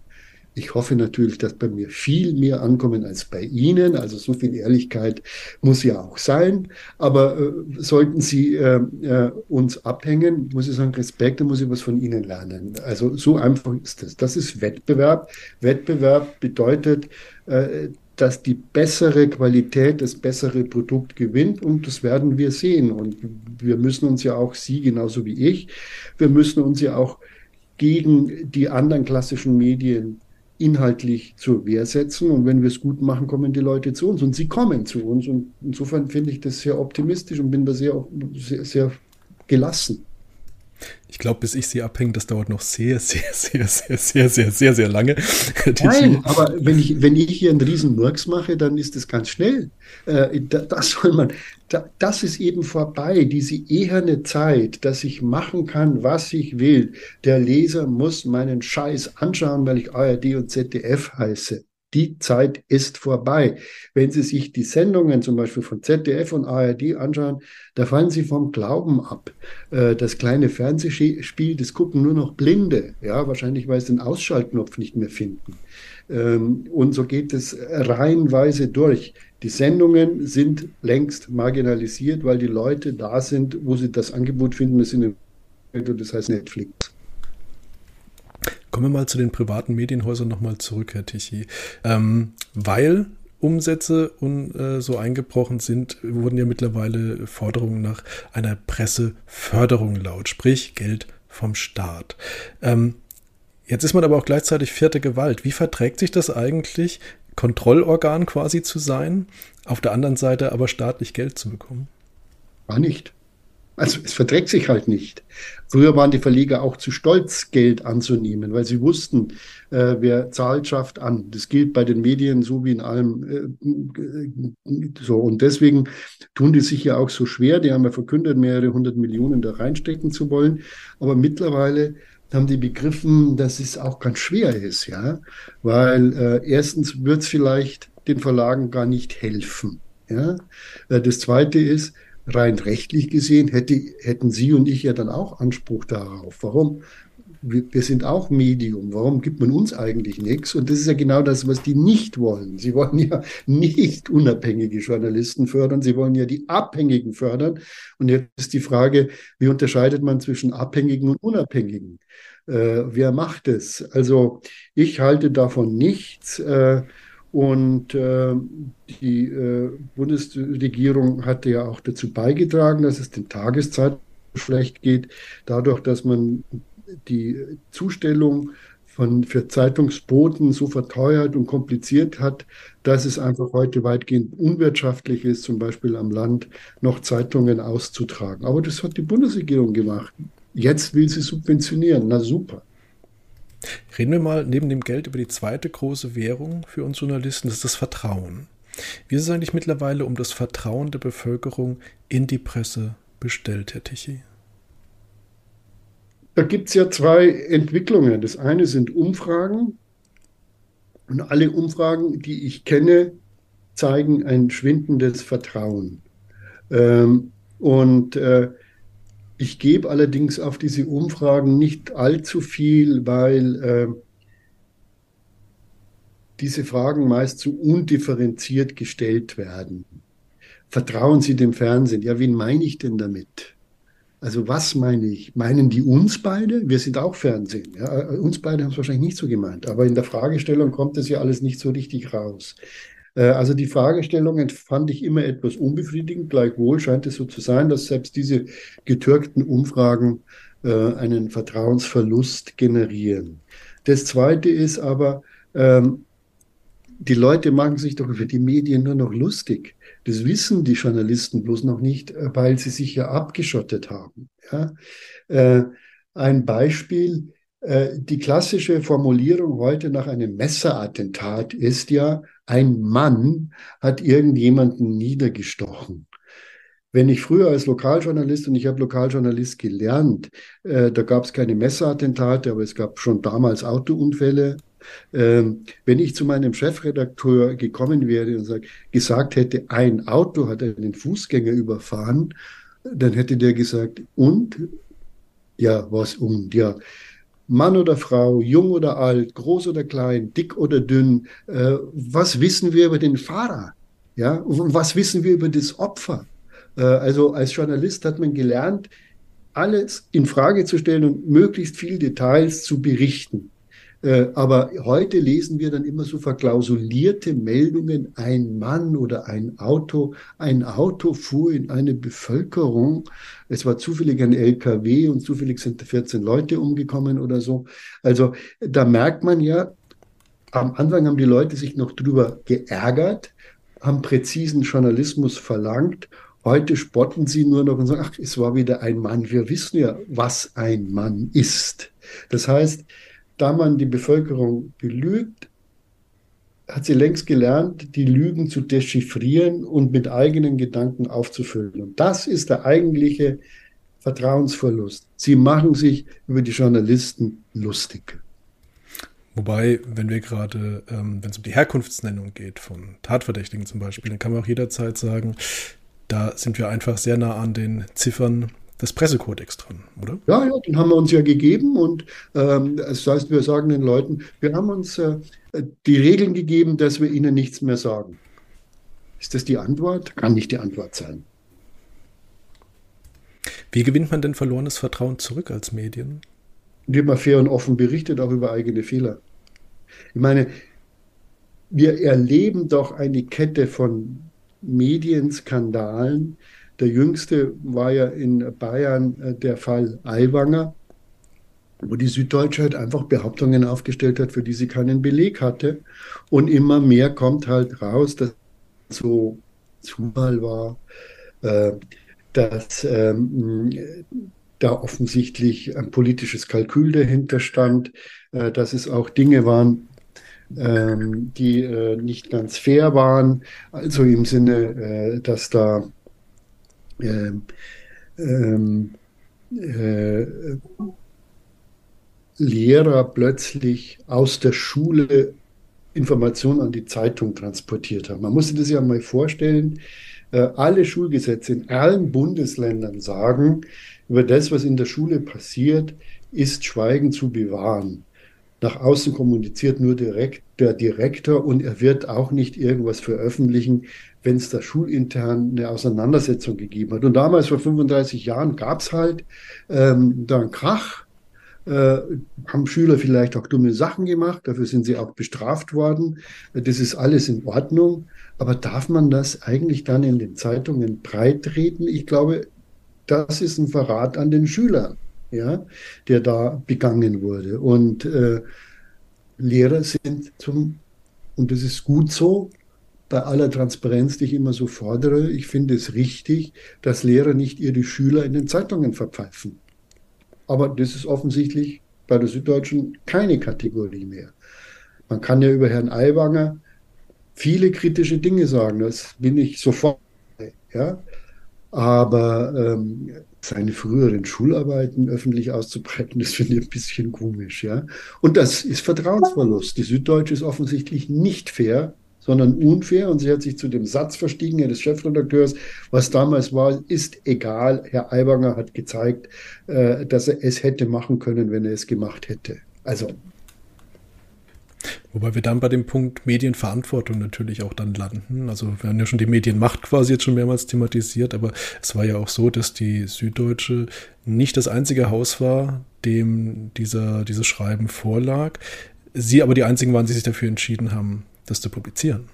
Ich hoffe natürlich, dass bei mir viel mehr ankommen als bei Ihnen. Also so viel Ehrlichkeit muss ja auch sein. Aber äh, sollten Sie äh, äh, uns abhängen, muss ich sagen, Respekt, da muss ich was von Ihnen lernen. Also so einfach ist das. Das ist Wettbewerb. Wettbewerb bedeutet, äh, dass die bessere Qualität, das bessere Produkt gewinnt und das werden wir sehen. Und wir müssen uns ja auch, Sie genauso wie ich, wir müssen uns ja auch gegen die anderen klassischen Medien inhaltlich zur Wehr setzen. Und wenn wir es gut machen, kommen die Leute zu uns und sie kommen zu uns. Und insofern finde ich das sehr optimistisch und bin da sehr, sehr, sehr gelassen. Ich glaube, bis ich sie abhänge, das dauert noch sehr, sehr, sehr, sehr, sehr, sehr, sehr, sehr lange. *laughs* Nein, aber wenn ich, wenn ich hier einen riesen Murks mache, dann ist das ganz schnell. Äh, das soll man, das ist eben vorbei, diese eherne Zeit, dass ich machen kann, was ich will. Der Leser muss meinen Scheiß anschauen, weil ich ARD und ZDF heiße. Die Zeit ist vorbei. Wenn Sie sich die Sendungen zum Beispiel von ZDF und ARD anschauen, da fallen Sie vom Glauben ab. Äh, das kleine Fernsehspiel, das gucken nur noch Blinde. Ja, wahrscheinlich, weil sie den Ausschaltknopf nicht mehr finden. Ähm, und so geht es reihenweise durch. Die Sendungen sind längst marginalisiert, weil die Leute da sind, wo sie das Angebot finden, das, in das heißt Netflix. Kommen wir mal zu den privaten Medienhäusern nochmal zurück, Herr Tichy. Ähm, weil Umsätze und äh, so eingebrochen sind, wurden ja mittlerweile Forderungen nach einer Presseförderung laut, sprich Geld vom Staat. Ähm, jetzt ist man aber auch gleichzeitig vierte Gewalt. Wie verträgt sich das eigentlich, Kontrollorgan quasi zu sein, auf der anderen Seite aber staatlich Geld zu bekommen? War nicht. Also es verträgt sich halt nicht. Früher waren die Verleger auch zu stolz, Geld anzunehmen, weil sie wussten, äh, wer zahlt, schafft an. Das gilt bei den Medien so wie in allem äh, so. Und deswegen tun die sich ja auch so schwer. Die haben ja verkündet, mehrere hundert Millionen da reinstecken zu wollen. Aber mittlerweile haben die begriffen, dass es auch ganz schwer ist, ja, weil äh, erstens wird es vielleicht den Verlagen gar nicht helfen. Ja, äh, das Zweite ist, rein rechtlich gesehen hätte, hätten Sie und ich ja dann auch Anspruch darauf. Warum? Wir, wir sind auch Medium. Warum gibt man uns eigentlich nichts? Und das ist ja genau das, was die nicht wollen. Sie wollen ja nicht unabhängige Journalisten fördern. Sie wollen ja die Abhängigen fördern. Und jetzt ist die Frage, wie unterscheidet man zwischen Abhängigen und Unabhängigen? Äh, wer macht es? Also ich halte davon nichts. Äh, und äh, die äh, Bundesregierung hatte ja auch dazu beigetragen, dass es den Tageszeitungen schlecht geht, dadurch, dass man die Zustellung von, für Zeitungsboten so verteuert und kompliziert hat, dass es einfach heute weitgehend unwirtschaftlich ist, zum Beispiel am Land noch Zeitungen auszutragen. Aber das hat die Bundesregierung gemacht. Jetzt will sie subventionieren. Na super. Reden wir mal neben dem Geld über die zweite große Währung für uns Journalisten, das ist das Vertrauen. Wie ist es eigentlich mittlerweile um das Vertrauen der Bevölkerung in die Presse bestellt, Herr Tichy? Da gibt es ja zwei Entwicklungen. Das eine sind Umfragen. Und alle Umfragen, die ich kenne, zeigen ein schwindendes Vertrauen. Ähm, und äh, ich gebe allerdings auf diese Umfragen nicht allzu viel, weil äh, diese Fragen meist zu undifferenziert gestellt werden. Vertrauen Sie dem Fernsehen? Ja, wen meine ich denn damit? Also was meine ich? Meinen die uns beide? Wir sind auch Fernsehen. Ja? Uns beide haben es wahrscheinlich nicht so gemeint, aber in der Fragestellung kommt es ja alles nicht so richtig raus. Äh, also die Fragestellungen fand ich immer etwas unbefriedigend. Gleichwohl scheint es so zu sein, dass selbst diese getürkten Umfragen äh, einen Vertrauensverlust generieren. Das Zweite ist aber, ähm, die Leute machen sich doch über die Medien nur noch lustig. Das wissen die Journalisten bloß noch nicht, äh, weil sie sich ja abgeschottet haben. Ja? Äh, ein Beispiel, die klassische Formulierung heute nach einem Messerattentat ist ja, ein Mann hat irgendjemanden niedergestochen. Wenn ich früher als Lokaljournalist, und ich habe Lokaljournalist gelernt, äh, da gab es keine Messerattentate, aber es gab schon damals Autounfälle. Ähm, wenn ich zu meinem Chefredakteur gekommen wäre und sag, gesagt hätte, ein Auto hat einen Fußgänger überfahren, dann hätte der gesagt, und? Ja, was und? Ja, Mann oder Frau, jung oder alt, groß oder klein, dick oder dünn, äh, was wissen wir über den Fahrer? Ja, was wissen wir über das Opfer? Äh, also als Journalist hat man gelernt, alles in Frage zu stellen und möglichst viel Details zu berichten. Äh, aber heute lesen wir dann immer so verklausulierte Meldungen, ein Mann oder ein Auto, ein Auto fuhr in eine Bevölkerung, es war zufällig ein LKW und zufällig sind 14 Leute umgekommen oder so. Also da merkt man ja, am Anfang haben die Leute sich noch drüber geärgert, haben präzisen Journalismus verlangt Heute spotten sie nur noch und sagen, ach, es war wieder ein Mann. Wir wissen ja, was ein Mann ist. Das heißt, da man die Bevölkerung belügt, hat sie längst gelernt, die Lügen zu dechiffrieren und mit eigenen Gedanken aufzufüllen. Und das ist der eigentliche Vertrauensverlust. Sie machen sich über die Journalisten lustig. Wobei, wenn wir gerade, ähm, wenn es um die Herkunftsnennung geht, von Tatverdächtigen zum Beispiel, dann kann man auch jederzeit sagen, da sind wir einfach sehr nah an den Ziffern des Pressekodex dran, oder? Ja, ja, den haben wir uns ja gegeben und ähm, das heißt, wir sagen den Leuten, wir haben uns äh, die Regeln gegeben, dass wir ihnen nichts mehr sagen. Ist das die Antwort? Kann nicht die Antwort sein. Wie gewinnt man denn verlorenes Vertrauen zurück als Medien? Indem man fair und offen berichtet, auch über eigene Fehler. Ich meine, wir erleben doch eine Kette von Medienskandalen, der jüngste war ja in Bayern äh, der Fall Aiwanger, wo die Süddeutsche halt einfach Behauptungen aufgestellt hat, für die sie keinen Beleg hatte. Und immer mehr kommt halt raus, dass so Zufall war, äh, dass ähm, da offensichtlich ein politisches Kalkül dahinter stand, äh, dass es auch Dinge waren, ähm, die nicht ganz fair waren. Also im Sinne, dass da ähm, ähm, äh, Lehrer plötzlich aus der Schule Informationen an die Zeitung transportiert haben. Man muss sich das ja mal vorstellen. Äh, alle Schulgesetze in allen Bundesländern sagen, über das, was in der Schule passiert, ist Schweigen zu bewahren. Nach außen kommuniziert nur direkt der Direktor und er wird auch nicht irgendwas veröffentlichen, wenn es da schulintern eine Auseinandersetzung gegeben hat. Und damals vor 35 Jahren gab es halt ähm, da einen Krach. Äh, haben Schüler vielleicht auch dumme Sachen gemacht, dafür sind sie auch bestraft worden. Das ist alles in Ordnung. Aber darf man das eigentlich dann in den Zeitungen breitreden? Ich glaube, das ist ein Verrat an den Schülern ja, der da begangen wurde. Und äh, Lehrer sind zum, und das ist gut so, bei aller Transparenz, die ich immer so fordere, ich finde es richtig, dass Lehrer nicht ihre Schüler in den Zeitungen verpfeifen. Aber das ist offensichtlich bei der Süddeutschen keine Kategorie mehr. Man kann ja über Herrn Aiwanger viele kritische Dinge sagen, das bin ich sofort. Ja? Aber ähm, seine früheren Schularbeiten öffentlich auszubreiten, das finde ich ein bisschen komisch, ja. Und das ist Vertrauensverlust. Die Süddeutsche ist offensichtlich nicht fair, sondern unfair und sie hat sich zu dem Satz verstiegen, des Chefredakteurs, was damals war, ist egal. Herr Aiwanger hat gezeigt, äh, dass er es hätte machen können, wenn er es gemacht hätte. Also Wobei wir dann bei dem Punkt Medienverantwortung natürlich auch dann landen. Also wir haben ja schon die Medienmacht quasi jetzt schon mehrmals thematisiert, aber es war ja auch so, dass die Süddeutsche nicht das einzige Haus war, dem dieser, dieses Schreiben vorlag. Sie aber die einzigen waren, die sich dafür entschieden haben, das zu publizieren.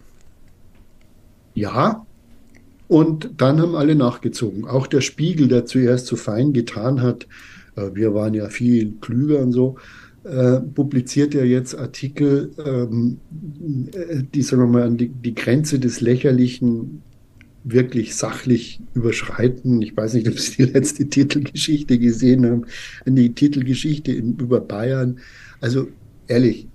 Ja, und dann haben alle nachgezogen. Auch der Spiegel, der zuerst so fein getan hat, äh, wir waren ja viel klüger und so, äh, publiziert er jetzt Artikel, ähm, die, sagen wir mal, die, die Grenze des Lächerlichen wirklich sachlich überschreiten. Ich weiß nicht, ob Sie die letzte *laughs* Titelgeschichte gesehen haben, die Titelgeschichte in, über Bayern. Also ehrlich,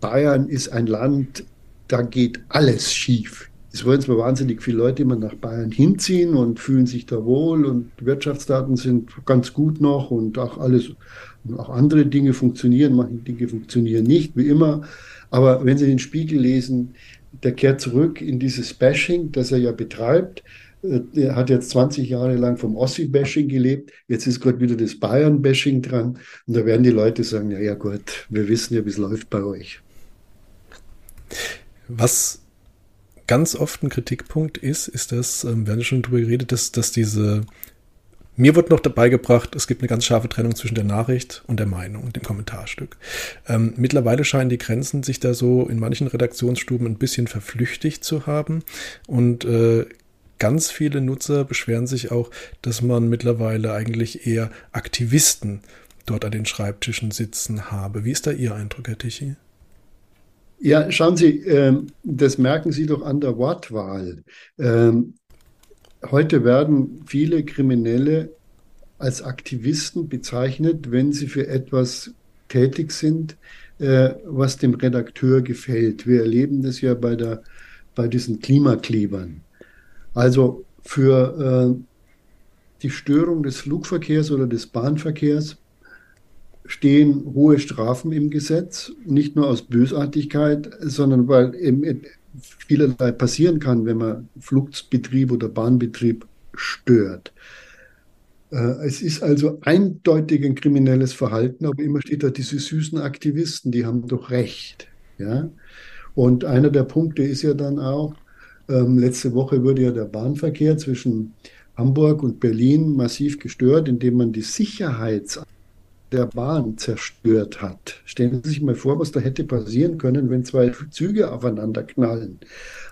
Bayern ist ein Land, da geht alles schief. Es wollen zwar wahnsinnig viele Leute immer nach Bayern hinziehen und fühlen sich da wohl und Wirtschaftsdaten sind ganz gut noch und auch alles, auch andere Dinge funktionieren, manche Dinge funktionieren nicht, wie immer. Aber wenn Sie den Spiegel lesen, der kehrt zurück in dieses Bashing, das er ja betreibt. Äh, er hat jetzt 20 Jahre lang vom Ossi-Bashing gelebt. Jetzt ist gerade wieder das Bayern-Bashing dran. Und da werden die Leute sagen, ja, ja gut, wir wissen ja, wie es läuft bei euch. Was ganz oft ein Kritikpunkt ist, ist das, ähm, wir haben schon darüber geredet, dass, dass diese mir wird noch dabei gebracht, es gibt eine ganz scharfe Trennung zwischen der Nachricht und der Meinung dem Kommentarstück. Ähm, mittlerweile scheinen die Grenzen sich da so in manchen Redaktionsstuben ein bisschen verflüchtigt zu haben und äh, ganz viele Nutzer beschweren sich auch, dass man mittlerweile eigentlich eher Aktivisten dort an den Schreibtischen sitzen habe. Wie ist da Ihr Eindruck, Herr Tichy? Ja, schauen Sie, ähm, das merken Sie doch an der Wortwahl. Ähm, Heute werden viele Kriminelle als Aktivisten bezeichnet, wenn sie für etwas tätig sind, äh, was dem Redakteur gefällt. Wir erleben das ja bei, der, bei diesen Klimaklebern. Also für äh, die Störung des Flugverkehrs oder des Bahnverkehrs stehen hohe Strafen im Gesetz, nicht nur aus Bösartigkeit, sondern weil im, vielerlei passieren kann, wenn man Flugbetrieb oder Bahnbetrieb stört. Äh, es ist also eindeutig ein kriminelles Verhalten, aber immer steht da diese süßen Aktivisten, die haben doch recht. Ja? Und einer der Punkte ist ja dann auch, ähm, letzte Woche wurde ja der Bahnverkehr zwischen Hamburg und Berlin massiv gestört, indem man die Sicherheits der Bahn zerstört hat. Stellen Sie sich mal vor, was da hätte passieren können, wenn zwei Züge aufeinander knallen.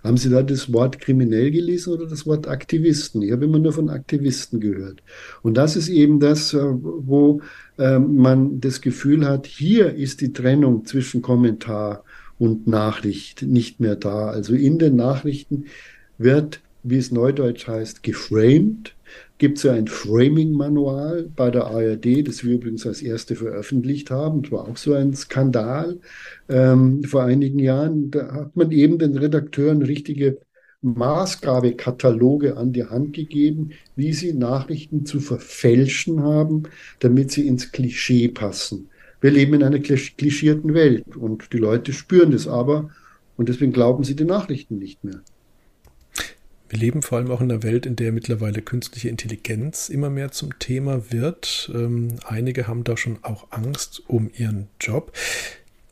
Haben Sie da das Wort kriminell gelesen oder das Wort Aktivisten? Ich habe immer nur von Aktivisten gehört. Und das ist eben das, äh, wo ähm, man das Gefühl hat, hier ist die Trennung zwischen Kommentar und Nachricht nicht mehr da. Also in den Nachrichten wird, wie es neudeutsch heißt, geframed gibt es ja ein Framing-Manual bei der ARD, das wir übrigens als erste veröffentlicht haben. Das war auch so ein Skandal ähm, vor einigen Jahren. Da hat man eben den Redakteuren richtige Maßgabekataloge an die Hand gegeben, wie sie Nachrichten zu verfälschen haben, damit sie ins Klischee passen. Wir leben in einer klischierten Welt und die Leute spüren das aber und deswegen glauben sie die Nachrichten nicht mehr. Wir leben vor allem auch in einer Welt, in der mittlerweile künstliche Intelligenz immer mehr zum Thema wird. Ähm, einige haben da schon auch Angst um ihren Job.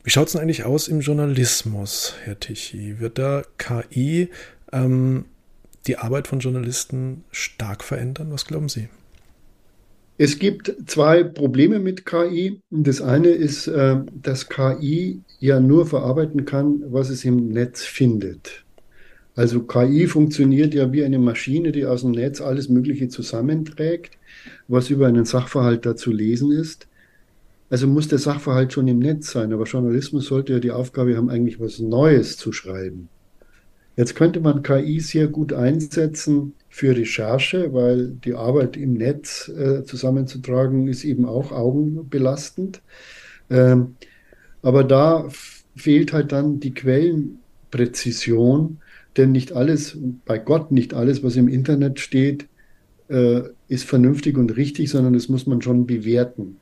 Wie schaut es denn eigentlich aus im Journalismus, Herr Tichy? Wird da KI ähm, die Arbeit von Journalisten stark verändern? Was glauben Sie? Es gibt zwei Probleme mit KI. Das eine ist, äh, dass KI ja nur verarbeiten kann, was es im Netz findet. Also KI funktioniert ja wie eine Maschine, die aus dem Netz alles Mögliche zusammenträgt, was über einen Sachverhalt da zu lesen ist. Also muss der Sachverhalt schon im Netz sein, aber Journalismus sollte ja die Aufgabe haben, eigentlich was Neues zu schreiben. Jetzt könnte man KI sehr gut einsetzen für Recherche, weil die Arbeit im Netz äh, zusammenzutragen ist eben auch augenbelastend. Ähm, aber da fehlt halt dann die Quellenpräzision denn nicht alles, bei Gott nicht alles, was im Internet steht, äh, ist vernünftig und richtig, sondern das muss man schon bewerten.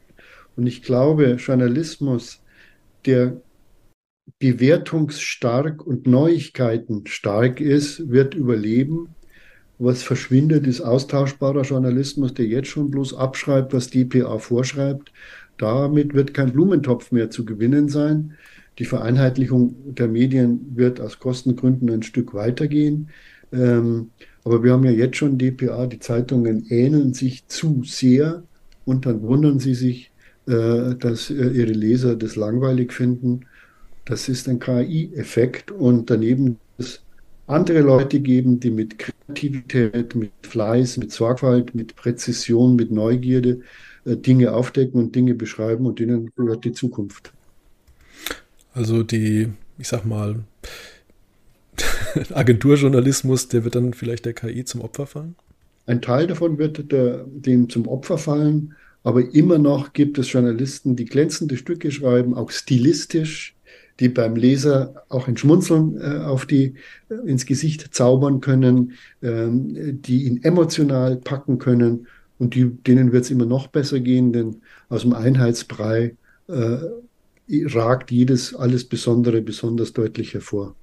Und ich glaube, Journalismus, der bewertungsstark und Neuigkeiten stark ist, wird überleben. Was verschwindet, ist austauschbarer Journalismus, der jetzt schon bloß abschreibt, was die PA vorschreibt. Damit wird kein Blumentopf mehr zu gewinnen sein. Die Vereinheitlichung der Medien wird aus Kostengründen ein Stück weitergehen. Ähm, aber wir haben ja jetzt schon DPA, die Zeitungen ähneln sich zu sehr und dann wundern sie sich, äh, dass äh, ihre Leser das langweilig finden. Das ist ein KI-Effekt und daneben es andere Leute geben, die mit Kreativität, mit Fleiß, mit Sorgfalt, mit Präzision, mit Neugierde äh, Dinge aufdecken und Dinge beschreiben und denen gehört die Zukunft. Also die, ich sag mal, *laughs* Agenturjournalismus, der wird dann vielleicht der KI zum Opfer fallen? Ein Teil davon wird der, dem zum Opfer fallen, aber immer noch gibt es Journalisten, die glänzende Stücke schreiben, auch stilistisch, die beim Leser auch ein Schmunzeln äh, auf die, äh, ins Gesicht zaubern können, ähm, die ihn emotional packen können und die, denen wird es immer noch besser gehen, denn aus dem Einheitsbrei äh, ragt jedes alles Besondere besonders deutlich hervor.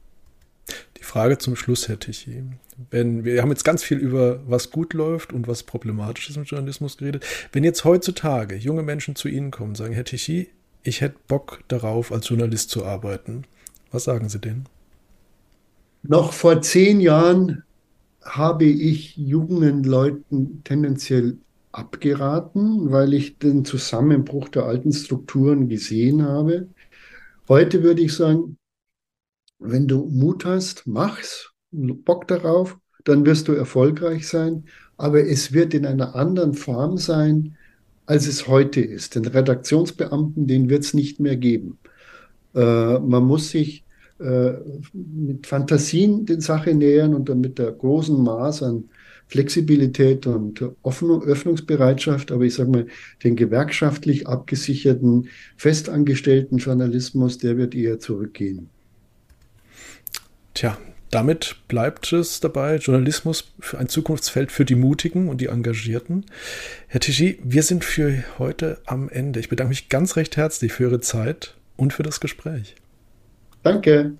Die Frage zum Schluss hätte ich eben. Wenn, wir haben jetzt ganz viel über was gut läuft und was problematisch ist im Journalismus geredet. Wenn jetzt heutzutage junge Menschen zu Ihnen kommen und sagen, Herr Tichy, ich hätte Bock darauf, als Journalist zu arbeiten, was sagen Sie denen? Noch vor zehn Jahren habe ich jungen Leuten tendenziell abgeraten, weil ich den Zusammenbruch der alten Strukturen gesehen habe. Heute würde ich sagen, wenn du Mut hast, mach's, Bock darauf, dann wirst du erfolgreich sein, aber es wird in einer anderen Form sein, als es heute ist. Den Redaktionsbeamten, den wird es nicht mehr geben. Äh, man muss sich äh, mit Fantasien den Sache nähern und dann mit der großen Maß an Flexibilität und Offen Öffnungsbereitschaft, aber ich sage mal, den gewerkschaftlich abgesicherten, festangestellten Journalismus, der wird eher zurückgehen. Tja, damit bleibt es dabei, Journalismus für ein Zukunftsfeld für die Mutigen und die Engagierten. Herr Tichy, wir sind für heute am Ende. Ich bedanke mich ganz recht herzlich für Ihre Zeit und für das Gespräch. Danke.